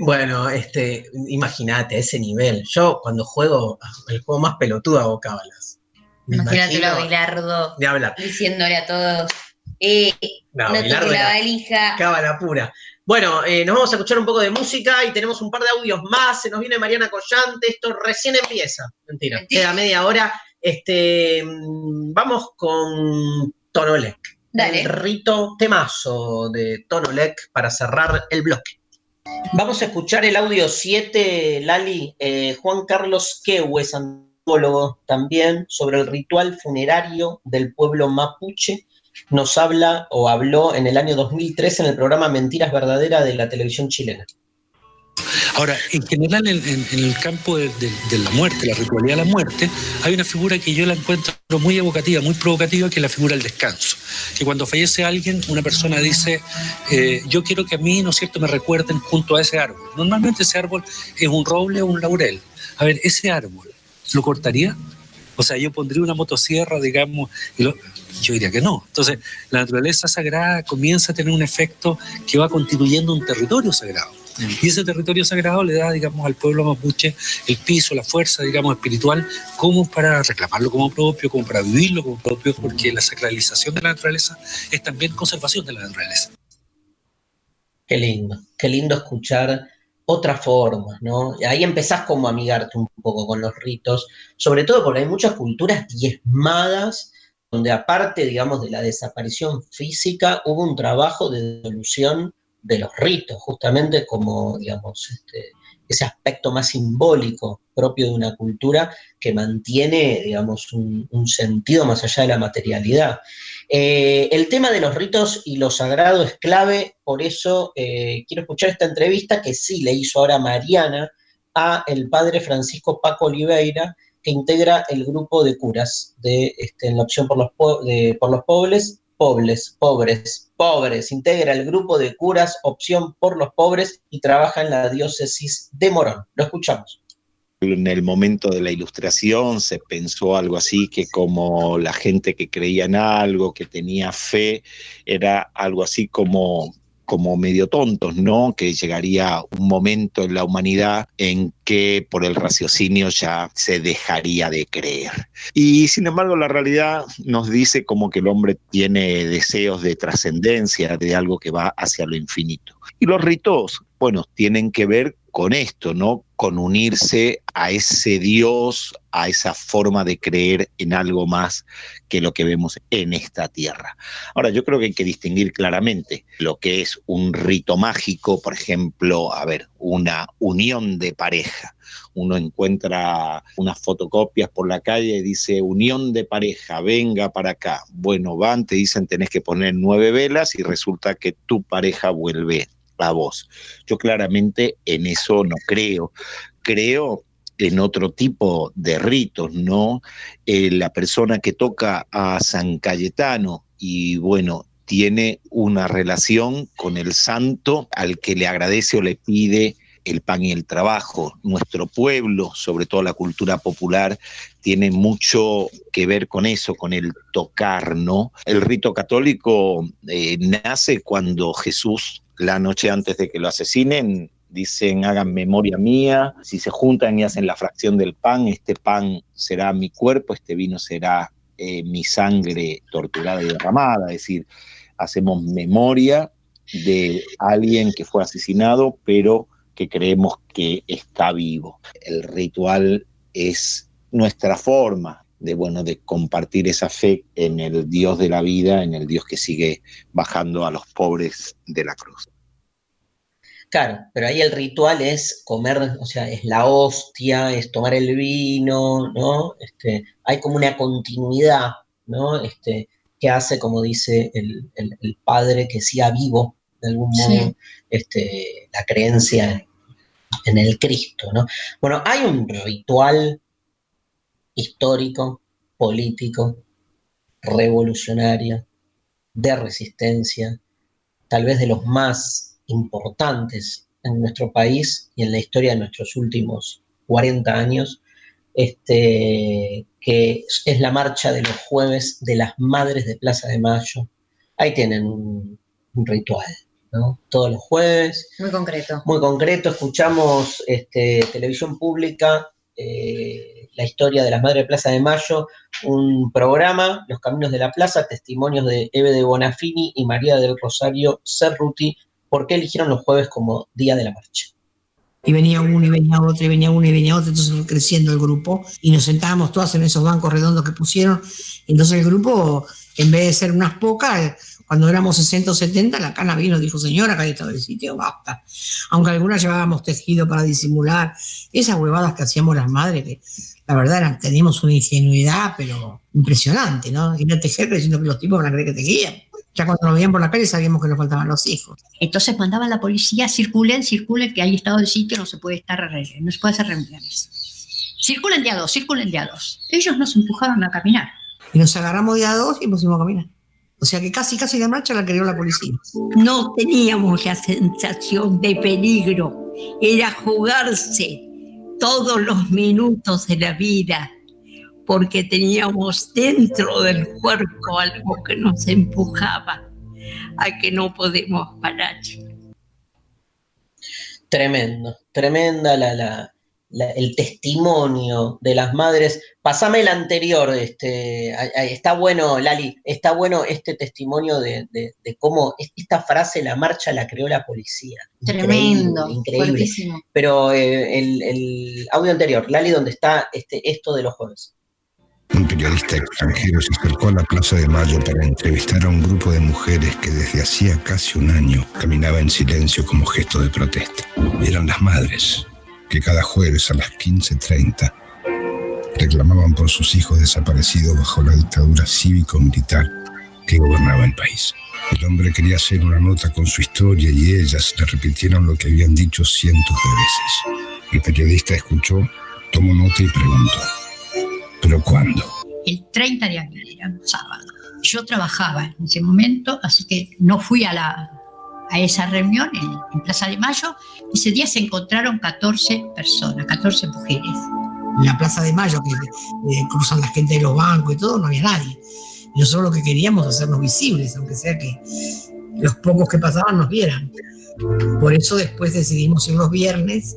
Bueno, este, imagínate, a ese nivel. Yo cuando juego, el juego más pelotudo hago cábalas. Me Imagínatelo a hablar. diciéndole a todos. Eh, No, no, la valija. Cábala pura. Bueno, eh, nos vamos a escuchar un poco de música y tenemos un par de audios más. Se nos viene Mariana Collante. Esto recién empieza. Mentira, queda media hora. Este, vamos con Tonolec. Dale. El rito temazo de Tonolec para cerrar el bloque. Vamos a escuchar el audio 7, Lali. Eh, Juan Carlos Quehue, antropólogo también, sobre el ritual funerario del pueblo mapuche. Nos habla o habló en el año 2003 en el programa Mentiras Verdaderas de la televisión chilena. Ahora, en general, en, el campo de, la muerte, la ritualidad de la muerte, hay una figura que yo la encuentro muy evocativa, muy provocativa, que es la figura del descanso. Que cuando fallece alguien, una persona dice, eh, yo quiero que a mí, ¿no es cierto?, me recuerden junto a ese árbol. Normalmente ese árbol es un roble o un laurel. A ver, ese árbol, ¿lo cortaría? O sea, yo pondría una motosierra, digamos, yo diría que no. Entonces, la naturaleza sagrada comienza a tener un efecto que va constituyendo un territorio sagrado. Y ese territorio sagrado le da, digamos, al pueblo mapuche el piso, la fuerza, digamos, espiritual, como para reclamarlo como propio, como para vivirlo como propio, porque la sacralización de la naturaleza es también conservación de la naturaleza. Qué lindo, qué lindo escuchar otras formas, ¿no? Ahí empezás como a amigarte un poco con los ritos, sobre todo porque hay muchas culturas diezmadas donde aparte, digamos, de la desaparición física, hubo un trabajo de solución de los ritos, justamente como, digamos, este, ese aspecto más simbólico propio de una cultura que mantiene, digamos, un, un sentido más allá de la materialidad. Eh, el tema de los ritos y lo sagrado es clave, por eso eh, quiero escuchar esta entrevista que sí le hizo ahora Mariana a el padre Francisco Paco Oliveira, que integra el grupo de curas de este, en la opción por los, por los pobres, pobres, pobres, pobres, integra el grupo de curas opción por los pobres y trabaja en la diócesis de Morón. Lo escuchamos. En el momento de la ilustración se pensó algo así que como la gente que creía en algo, que tenía fe, era algo así como, como medio tontos, ¿no? Que llegaría un momento en la humanidad en que por el raciocinio ya se dejaría de creer. Y sin embargo la realidad nos dice como que el hombre tiene deseos de trascendencia, de algo que va hacia lo infinito. Y los ritos, bueno, tienen que ver con esto, ¿no? Con unirse a ese Dios, a esa forma de creer en algo más que lo que vemos en esta tierra. Ahora, yo creo que hay que distinguir claramente lo que es un rito mágico, por ejemplo, a ver, una unión de pareja. Uno encuentra unas fotocopias por la calle y dice unión de pareja, venga para acá. Bueno, van, te dicen tenés que poner nueve velas y resulta que tu pareja vuelve a vos. Yo claramente en eso no creo. Creo en otro tipo de ritos, ¿no? Eh, la persona que toca a San Cayetano y bueno, tiene una relación con el santo al que le agradece o le pide el pan y el trabajo. Nuestro pueblo, sobre todo la cultura popular, tiene mucho que ver con eso, con el tocar, ¿no? El rito católico eh, nace cuando Jesús, la noche antes de que lo asesinen, dicen, hagan memoria mía, si se juntan y hacen la fracción del pan, este pan será mi cuerpo, este vino será eh, mi sangre torturada y derramada, es decir, hacemos memoria de alguien que fue asesinado, pero que creemos que está vivo. El ritual es nuestra forma de, bueno, de compartir esa fe en el Dios de la vida, en el Dios que sigue bajando a los pobres de la cruz. Claro, pero ahí el ritual es comer, o sea, es la hostia, es tomar el vino, ¿no? Este, hay como una continuidad, ¿no? Este, que hace, como dice el, el- el padre, que siga vivo, de algún modo, Sí. este, la creencia en, en el Cristo, ¿no? Bueno, hay un ritual histórico, político, revolucionario, de resistencia, tal vez de los más importantes en nuestro país y en la historia de nuestros últimos 40 años, este, que es la marcha de los jueves de las Madres de Plaza de Mayo. Ahí tienen un, un ritual, ¿no? Todos los jueves, Muy concreto. muy concreto, escuchamos este, televisión pública eh, la historia de las Madres de Plaza de Mayo, un programa, Los Caminos de la Plaza, testimonios de Eve de Bonafini y María del Rosario Cerruti, por qué eligieron los jueves como Día de la Marcha. Y venía uno y venía otro y venía uno y venía otro, entonces fue creciendo el grupo y nos sentábamos todas en esos bancos redondos que pusieron. Entonces el grupo, en vez de ser unas pocas, cuando éramos 60 o 70, la cana vino dijo, señora, acá está el sitio, basta. Aunque algunas llevábamos tejido para disimular, esas huevadas que hacíamos las madres, que la verdad era- teníamos una ingenuidad, pero impresionante, ¿no? Ir a tejer creyendo que los tipos van a creer que tejían. Ya cuando nos veían por la calle sabíamos que nos faltaban los hijos. Entonces mandaba a la policía, circulen, circulen, que hay estado del sitio, no se puede estar, no se puede hacer reuniones. Circulen de a dos, circulen de a dos. Ellos nos empujaron a caminar. Y nos agarramos de a dos y pusimos a caminar. O sea que casi, casi la marcha la creó la policía. No teníamos la sensación de peligro, era jugarse todos los minutos de la vida, porque teníamos dentro del cuerpo algo que nos empujaba a que no podemos parar. Tremendo, tremenda la, la- la- el testimonio de las madres. Pasame el anterior, este, está bueno, Lali, está bueno este testimonio de, de- de cómo es- esta frase, la marcha la creó la policía. Tremendo, increíble. fuertísimo. Pero eh, el, el audio anterior, Lali, donde está este, esto de los jueves. Un periodista extranjero se acercó a la Plaza de Mayo para entrevistar a un grupo de mujeres que desde hacía casi un año caminaba en silencio como gesto de protesta. Eran las madres, que cada jueves a las 15.30 reclamaban por sus hijos desaparecidos bajo la dictadura cívico-militar que gobernaba el país. El hombre quería hacer una nota con su historia y ellas le repitieron lo que habían dicho cientos de veces. El periodista escuchó, tomó nota y preguntó, ¿pero cuándo? El 30 de abril era un sábado. Yo trabajaba en ese momento, así que no fui a, la, a esa reunión en, Plaza de Mayo. Ese día se encontraron 14 personas, 14 mujeres. En la Plaza de Mayo, que eh, cruzan la gente de los bancos y todo, no había nadie. Nosotros lo que queríamos hacernos visibles, aunque sea que los pocos que pasaban nos vieran. Por eso después decidimos ir los viernes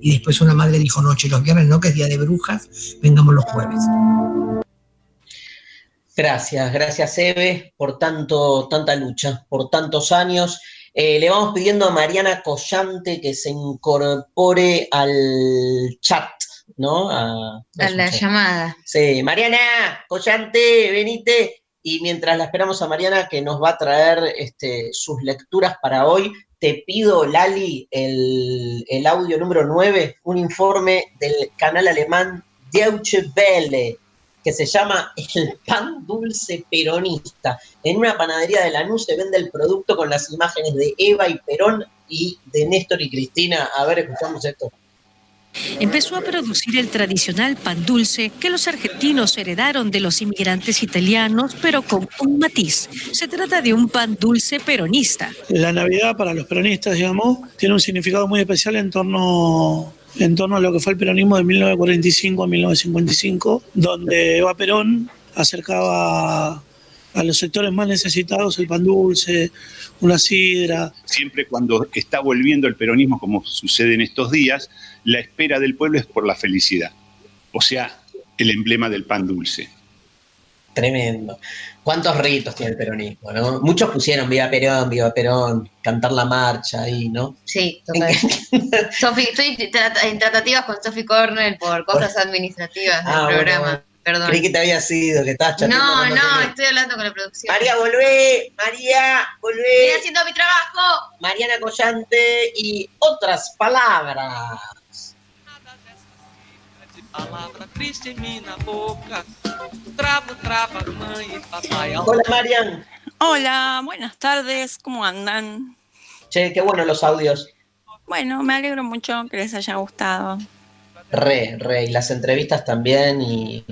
y después una madre dijo, noche, los viernes no, que es día de brujas, vengamos los jueves. Gracias, gracias Eve por tanto, tanta lucha, por tantos años. Eh, le vamos pidiendo a Mariana Collante que se incorpore al chat, ¿no? A, A la llamada. Sí, Mariana Collante, venite. Y mientras la esperamos a Mariana que nos va a traer este, sus lecturas para hoy, te pido, Lali, el, el audio número 9, un informe del canal alemán Deutsche Welle, que se llama El pan dulce peronista. En una panadería de Lanús se vende el producto con las imágenes de Eva y Perón y de Néstor y Cristina. A ver, escuchamos esto. Empezó a producir el tradicional pan dulce que los argentinos heredaron de los inmigrantes italianos, pero con un matiz. Se trata de un pan dulce peronista. La Navidad para los peronistas, digamos, tiene un significado muy especial en torno, en torno a lo que fue el peronismo de 1945 a 1955, donde Eva Perón acercaba a los sectores más necesitados el pan dulce, una sidra. Siempre cuando está volviendo el peronismo, como sucede en estos días, la espera del pueblo es por la felicidad. O sea, el emblema del pan dulce. Tremendo. ¿Cuántos ritos tiene el peronismo, no? Muchos pusieron Viva Perón, Viva Perón, cantar la marcha ahí, ¿no? Sí, total. Sofi, estoy en tratativas con Sophie Cornell por cosas administrativas del Ah, programa. bueno. Perdón. Creí que te había sido, que estabas chateando No, no, tenés. estoy hablando con la producción. María, volvé, María, volvé. Estoy haciendo mi trabajo. Mariana Collante y otras palabras. Palavra triste em mim na boca. Travo, trava, mãe e papai. Hola, Marian. Hola, buenas tardes, ¿cómo andan? Che, qué bueno los audios. Bueno, me alegro mucho que les haya gustado. Re, re, y las entrevistas también. Y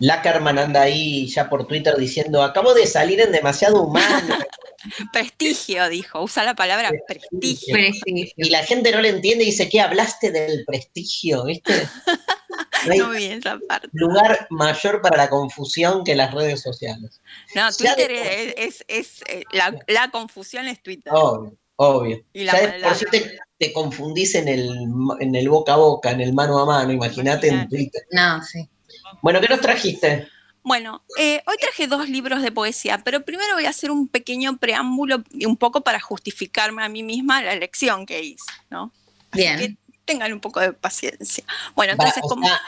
Lackerman anda ahí ya por Twitter diciendo: Acabo de salir en demasiado humano. Prestigio, dijo, usa la palabra prestigio. Y la gente no le entiende y dice: ¿Qué hablaste del prestigio? ¿Viste? No hay No vi esa parte. lugar mayor para la confusión que las redes sociales. No, de Twitter es, es, es, eh, la, la confusión es Twitter. Obvio, obvio. Y la Ya de maldad. por sí te- te confundís en el, en el boca a boca, en el mano a mano, imagínate en Twitter. No, sí. Bueno, ¿qué nos trajiste? Bueno, eh, hoy traje dos libros de poesía, pero primero voy a hacer un pequeño preámbulo y un poco para justificarme a mí misma la elección que hice, ¿no? Así Bien. que tengan un poco de paciencia. Bueno, entonces, como, sea,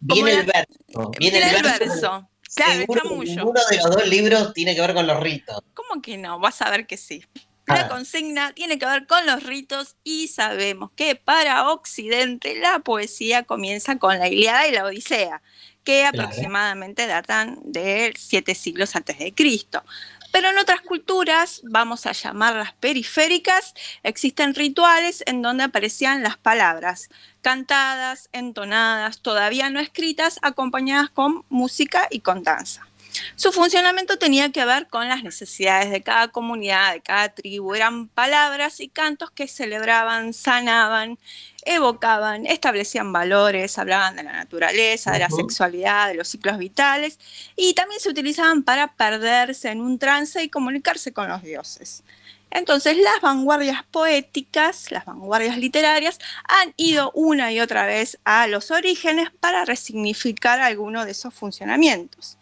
viene el verso. Viene, viene el verso. el ninguno de los dos libros tiene que ver con los ritos. ¿Cómo que no? Vas a ver que sí. La consigna tiene que ver con los ritos y sabemos que para Occidente la poesía comienza con la Ilíada y la Odisea, que aproximadamente datan de siete siglos antes de Cristo. Pero en otras culturas, vamos a llamarlas periféricas, existen rituales en donde aparecían las palabras, cantadas, entonadas, todavía no escritas, acompañadas con música y con danza. Su funcionamiento tenía que ver con las necesidades de cada comunidad, de cada tribu. Eran palabras y cantos que celebraban, sanaban, evocaban, establecían valores, hablaban de la naturaleza, de la sexualidad, de los ciclos vitales y también se utilizaban para perderse en un trance y comunicarse con los dioses. Entonces las vanguardias poéticas, las vanguardias literarias, han ido una y otra vez a los orígenes para resignificar alguno de esos funcionamientos.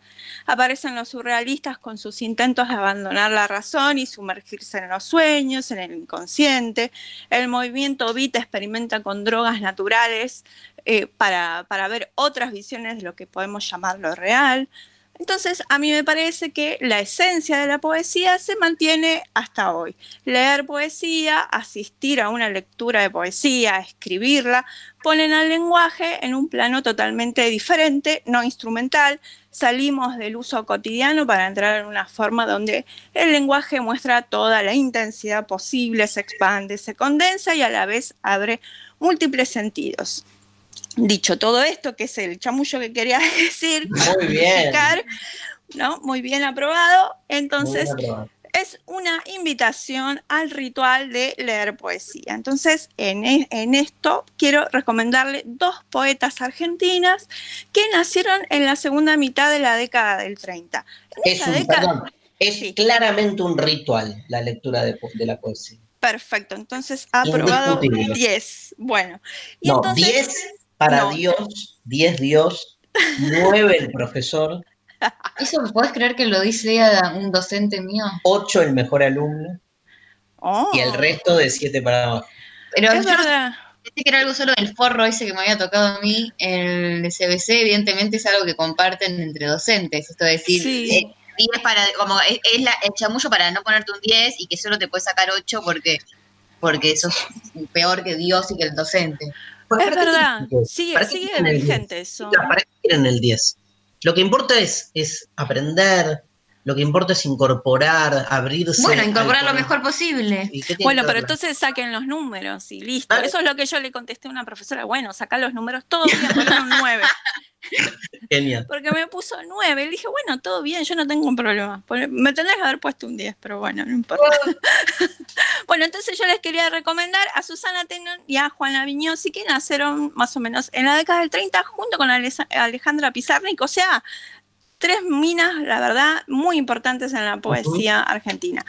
Aparecen los surrealistas con sus intentos de abandonar la razón y sumergirse en los sueños, en el inconsciente. El movimiento beat experimenta con drogas naturales eh, para, para ver otras visiones de lo que podemos llamar lo real. Entonces, a mí me parece que la esencia de la poesía se mantiene hasta hoy. Leer poesía, asistir a una lectura de poesía, escribirla, ponen al lenguaje en un plano totalmente diferente, no instrumental. Salimos del uso cotidiano para entrar en una forma donde el lenguaje muestra toda la intensidad posible, se expande, se condensa y a la vez abre múltiples sentidos. Dicho todo esto, que es el chamullo que quería decir, Muy bien. ¿no? Muy bien aprobado. Entonces, Muy bien aprobado. Es una invitación al ritual de leer poesía. Entonces, en, e- en esto quiero recomendarle dos poetas argentinas que nacieron en la segunda mitad de la década del 30. En Es, esa un, década, perdón, es claramente un ritual la lectura de, la poesía. perfecto, entonces aprobado Indiscutible. 10. Bueno, y No, entonces, 10 para no. Dios, 10 Dios, 9 el profesor, ¿Eso podés creer que lo dice un docente mío? 8 el mejor alumno Oh, y el resto de 7 para abajo. Pero es verdad. pensé que era algo solo del forro ese que me había tocado a mí. El CBC, evidentemente, es algo que comparten entre docentes. Esto de decir, Sí. eh, 10 para, como es, es la- el chamullo para no ponerte un 10 y que solo te puedes sacar 8 porque, porque sos peor que Dios y que el docente. Es verdad, sigue, ¿para qué sigue vigente 10? eso. Claro, ¿Para qué quieren el 10? Lo que importa es, es aprender, lo que importa es incorporar, abrirse. Bueno, incorporar lo mejor posible. ¿Y qué tiene Bueno, pero entonces saquen los números y listo. Eso es lo que yo le contesté a una profesora. Bueno, saca los números, todo bien, poner un 9. Genial. Porque me puso 9. Le dije, bueno, todo bien, yo no tengo un problema. Pone- Me tendrías que haber puesto un 10, pero bueno, no importa. bueno, entonces yo les quería recomendar a Susana Tenon y a Juana Viñosi, que nacieron más o menos en la década del 30 junto con Alejandra Pizarnik. O sea, tres minas, la verdad, muy importantes en la poesía argentina.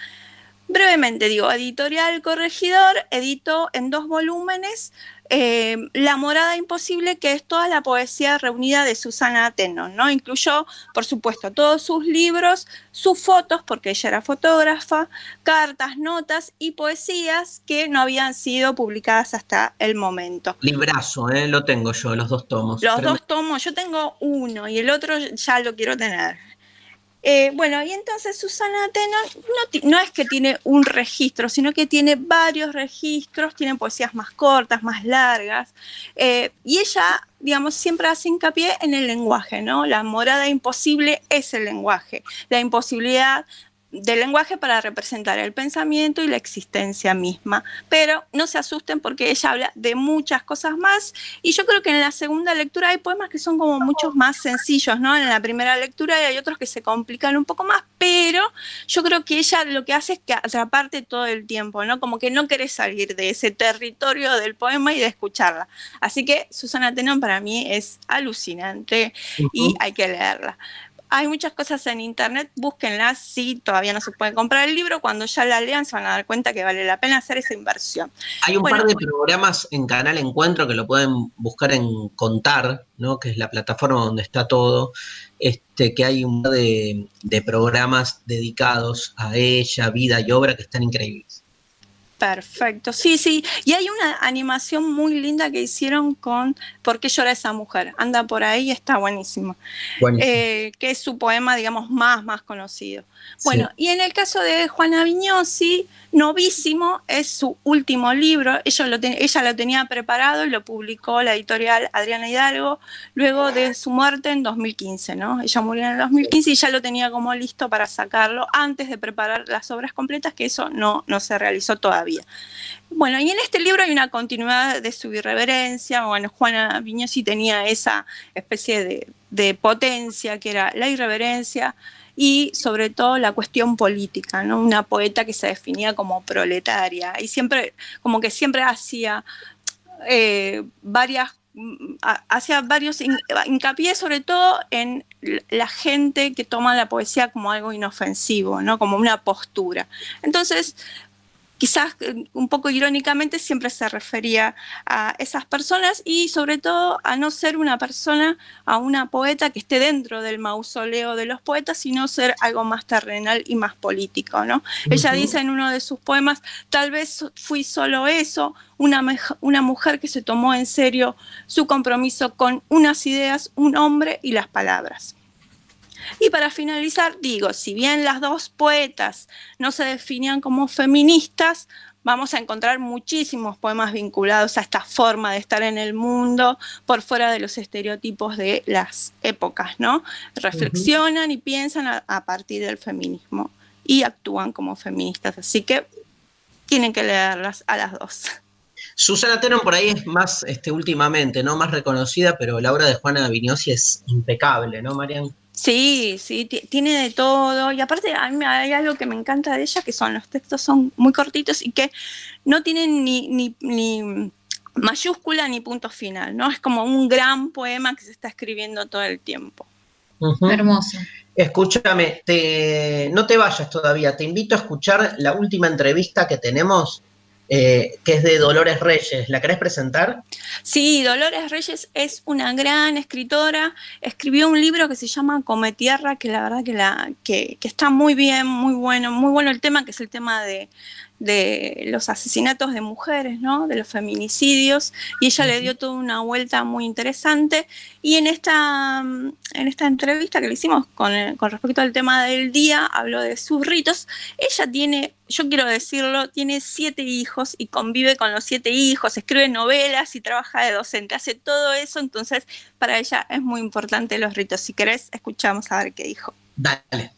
Brevemente digo, Editorial Corregidor editó en dos volúmenes eh, La Morada Imposible, que es toda la poesía reunida de Susana Tenon, ¿no? Incluyó, por supuesto, todos sus libros, sus fotos, porque ella era fotógrafa, cartas, notas y poesías que no habían sido publicadas hasta el momento. Librazo, ¿eh? lo tengo yo, los dos tomos. Los Pero dos tomos, yo tengo uno y el otro ya lo quiero tener. Eh, bueno, y entonces Susana Tenon no, es que tiene un registro, sino que tiene varios registros, tiene poesías más cortas, más largas, eh, y ella, digamos, siempre hace hincapié en el lenguaje, ¿no? La morada imposible es el lenguaje, la imposibilidad del lenguaje para representar el pensamiento y la existencia misma. Pero no se asusten porque ella habla de muchas cosas más y yo creo que en la segunda lectura hay poemas que son como muchos más sencillos, ¿no? En la primera lectura hay otros que se complican un poco más, pero yo creo que ella lo que hace es que atraparte todo el tiempo, ¿no? Como que no querés salir de ese territorio del poema y de escucharla. Así que Susana Tenón para mí es alucinante y hay que leerla. Hay muchas cosas en internet, búsquenlas. Si todavía no se puede comprar el libro, cuando ya la lean se van a dar cuenta que vale la pena hacer esa inversión. Hay un Bueno, par de programas en Canal Encuentro que lo pueden buscar en Contar, ¿no? que es la plataforma donde está todo, este, que hay un par de, de programas dedicados a ella, vida y obra que están increíbles. Perfecto, sí, sí. Y hay una animación muy linda que hicieron con ¿Por qué llora esa mujer? Anda por ahí, está buenísimo. Buenísimo. Eh, que es su poema, digamos, más, más conocido. Bueno, y en el caso de Juana Viñosi, Novísimo es su último libro. Ella lo, te- ella lo tenía preparado y lo publicó la editorial Adriana Hidalgo luego de su muerte en 2015, ¿no? Ella murió en el 2015 y ya lo tenía como listo para sacarlo antes de preparar las obras completas, que eso no, no se realizó todavía. Bueno, y en este libro hay una continuidad de su irreverencia. Bueno, Juana Viñosi tenía esa especie de, potencia que era la irreverencia y sobre todo la cuestión política, ¿no? Una poeta que se definía como proletaria y siempre, como que siempre hacía eh, varias mm, ha- hacía varios hin- hincapié sobre todo en la gente que toma la poesía como algo inofensivo, ¿no? Como una postura. Entonces, quizás eh, un poco irónicamente siempre se refería a esas personas y sobre todo a no ser una persona, a una poeta que esté dentro del mausoleo de los poetas, sino ser algo más terrenal y más político, ¿no? Ella dice en uno de sus poemas, tal vez fui solo eso, una, una mujer que se tomó en serio su compromiso con unas ideas, un hombre y las palabras. Y para finalizar, digo, si bien las dos poetas no se definían como feministas, vamos a encontrar muchísimos poemas vinculados a esta forma de estar en el mundo por fuera de los estereotipos de las épocas, ¿no? Reflexionan y piensan a, a partir del feminismo y actúan como feministas, así que tienen que leerlas a las dos. Susana Teron por ahí es más este, últimamente, ¿no? Más reconocida, pero la obra de Juana Vignosi es impecable, ¿no, Marian? Sí, sí, ti- tiene de todo. Y aparte, a mí hay algo que me encanta de ella, que son los textos son muy cortitos y que no tienen ni, ni, ni mayúscula ni punto final, ¿no? Es como un gran poema que se está escribiendo todo el tiempo. Hermoso. Escúchame, te, no te vayas todavía, te invito a escuchar la última entrevista que tenemos, eh, que es de Dolores Reyes. ¿La querés presentar? Sí, Dolores Reyes es una gran escritora. Escribió un libro que se llama Come Tierra, que la verdad que, la, que, que está muy bien, muy bueno, muy bueno el tema, que es el tema de, de los asesinatos de mujeres, ¿no? De los feminicidios. Y ella le dio toda una vuelta muy interesante. Y en esta, mm, en esta entrevista que le hicimos con, el- con respecto al tema del día, habló de sus ritos. Ella tiene, yo quiero decirlo, tiene siete hijos y convive con los siete hijos, escribe novelas y trabaja de docente, hace todo eso, entonces para ella es muy importante los ritos. Si querés, escuchamos a ver qué dijo. Dale.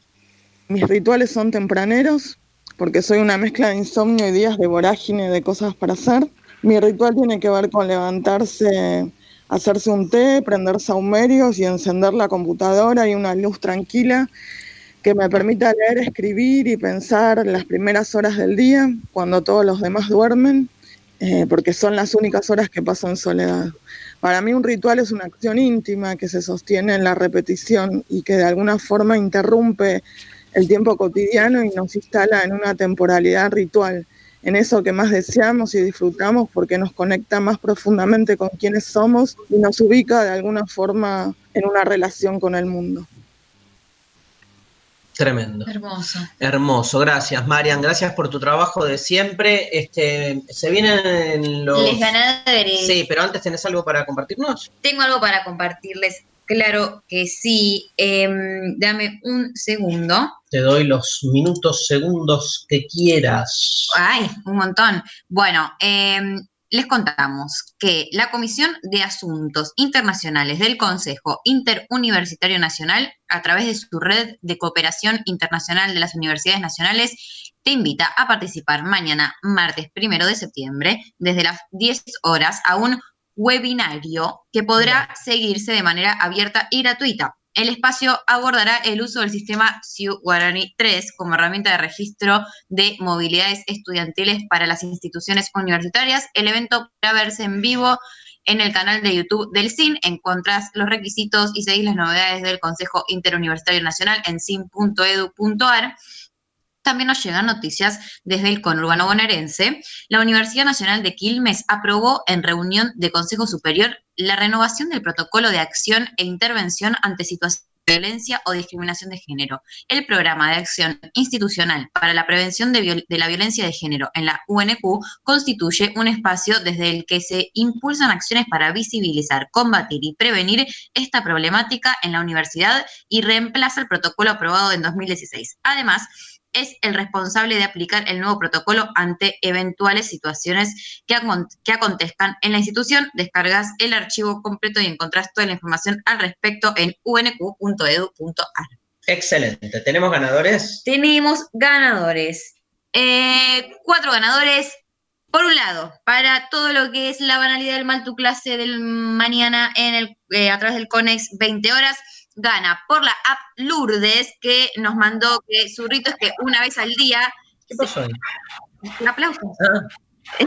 Mis rituales son tempraneros, porque soy una mezcla de insomnio y días de vorágine de cosas para hacer. Mi ritual tiene que ver con levantarse, hacerse un té, prender saumerios y encender la computadora y una luz tranquila que me permita leer, escribir y pensar las primeras horas del día, cuando todos los demás duermen, eh, porque son las únicas horas que paso en soledad. Para mí un ritual es una acción íntima que se sostiene en la repetición y que de alguna forma interrumpe el tiempo cotidiano y nos instala en una temporalidad ritual, en eso que más deseamos y disfrutamos porque nos conecta más profundamente con quienes somos y nos ubica de alguna forma en una relación con el mundo. Tremendo. Hermoso. Hermoso, gracias Marian, gracias por tu trabajo de siempre. Este, se vienen los... Les ganadores. Sí, pero antes tenés algo para compartirnos. Tengo algo para compartirles. Claro que sí. Em, dame un segundo. Te doy los minutos, segundos que quieras. Ay, un montón. Bueno, em, les contamos que la Comisión de Asuntos Internacionales del Consejo Interuniversitario Nacional, a través de su red de cooperación internacional de las universidades nacionales, te invita a participar mañana, martes primero de septiembre, desde las 10 horas, a un webinario que podrá seguirse de manera abierta y gratuita. El espacio abordará el uso del sistema SIU Guarani 3 como herramienta de registro de movilidades estudiantiles para las instituciones universitarias. El evento podrá verse en vivo En el canal de YouTube del CIN encontrás los requisitos y seguís las novedades del Consejo Interuniversitario Nacional en sin.edu.ar. También nos llegan noticias desde el conurbano bonaerense. La Universidad Nacional de Quilmes aprobó en reunión de Consejo Superior la renovación del protocolo de acción e intervención ante situaciones de violencia o discriminación de género. El programa de acción institucional para la prevención de, de la violencia de género en la UNQ constituye un espacio desde el que se impulsan acciones para visibilizar, combatir y prevenir esta problemática en la universidad y reemplaza el protocolo aprobado en 2016. Además, es el responsable de aplicar el nuevo protocolo ante eventuales situaciones que, que acontezcan en la institución. Descargas el archivo completo y encontrás toda la información al respecto en unq.edu.ar. Excelente. ¿Tenemos ganadores? Tenemos ganadores. Eh, cuatro ganadores. Por un lado, para todo lo que es la banalidad del mal tu clase del mañana en el, eh, a través del Conex 20 horas, gana por la app Lourdes, que nos mandó que su rito es que una vez al día. ¿Qué pasó ahí? Un aplauso.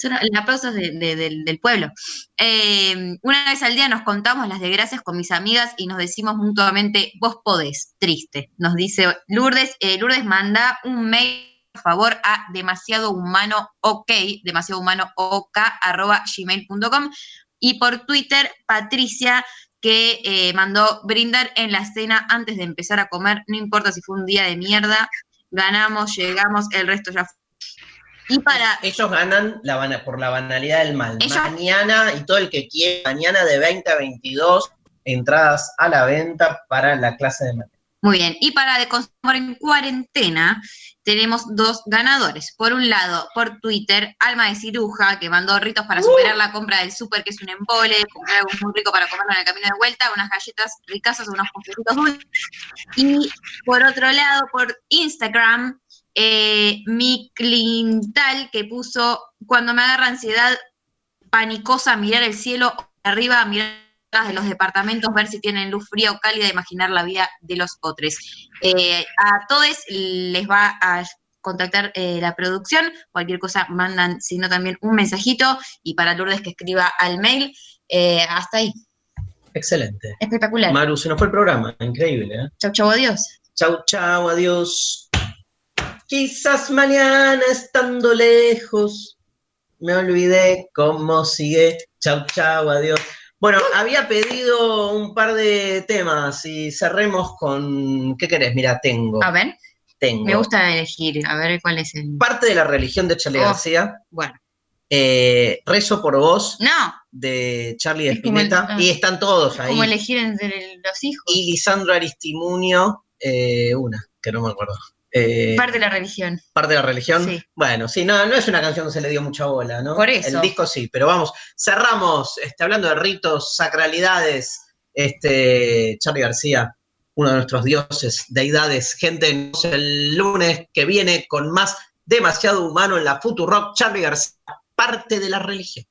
Son los aplausos de- de- del, del pueblo. Eh, una vez al día nos contamos las desgracias con mis amigas y nos decimos mutuamente, vos podés, triste. Nos dice Lourdes, eh, Lourdes manda un mail, por favor, a demasiado humano ok, demasiado humano ok, arroba gmail.com. Y por Twitter, Patricia, que eh, mandó brindar en la cena antes de empezar a comer, no importa si fue un día de mierda, ganamos, llegamos, el resto ya fue. Y para. Ellos ganan la por la banalidad del mal. Ellos- Mañana, y todo el que quiere, mañana de 20 a 22, entradas a la venta para la clase de matemáticas. Muy bien, y para de consumar en cuarentena, tenemos dos ganadores. Por un lado, por Twitter, Alma de Ciruja, que mandó ritos para superar la compra del súper, que es un embole, comprar algo muy rico para comerlo en el camino de vuelta, unas galletas ricasas, unos postecitos dulces. Y por otro lado, por Instagram, eh, mi Clintal, que puso, cuando me agarra ansiedad, panicosa, mirar el cielo arriba, mirar de los departamentos, ver si tienen luz fría o cálida, imaginar la vida de los otros. Eh, a todos les va a contactar eh, la producción, cualquier cosa mandan, si no también un mensajito, y para Lourdes que escriba al mail, eh, hasta ahí. Excelente. Espectacular. Maru, se nos fue el programa, increíble. ¿eh? Chau, chau, adiós. Chau, chau, adiós. Quizás mañana estando lejos me olvidé cómo sigue. Chau, chau, adiós. Bueno, había pedido un par de temas y cerremos con. ¿Qué querés? Mira, tengo. A ver, Tengo. me gusta elegir, a ver cuál es el... Parte de la religión de Charlie Oh, García. Bueno. Eh, Rezo por vos. No. De Charlie Es el- ah. y están todos ahí. Como elegir entre los hijos. Y Lisandro Aristimunio, eh, una, que no me acuerdo. Eh, Parte de la religión. parte de la religión. Sí. Bueno, sí, no, no es una canción que se le dio mucha bola, ¿no? Por eso. El disco sí, pero vamos, cerramos, este, hablando de ritos, sacralidades, este, Charlie García, uno de nuestros dioses, deidades, gente, el lunes que viene con más demasiado humano en la Futurock, Charlie García, parte de la religión.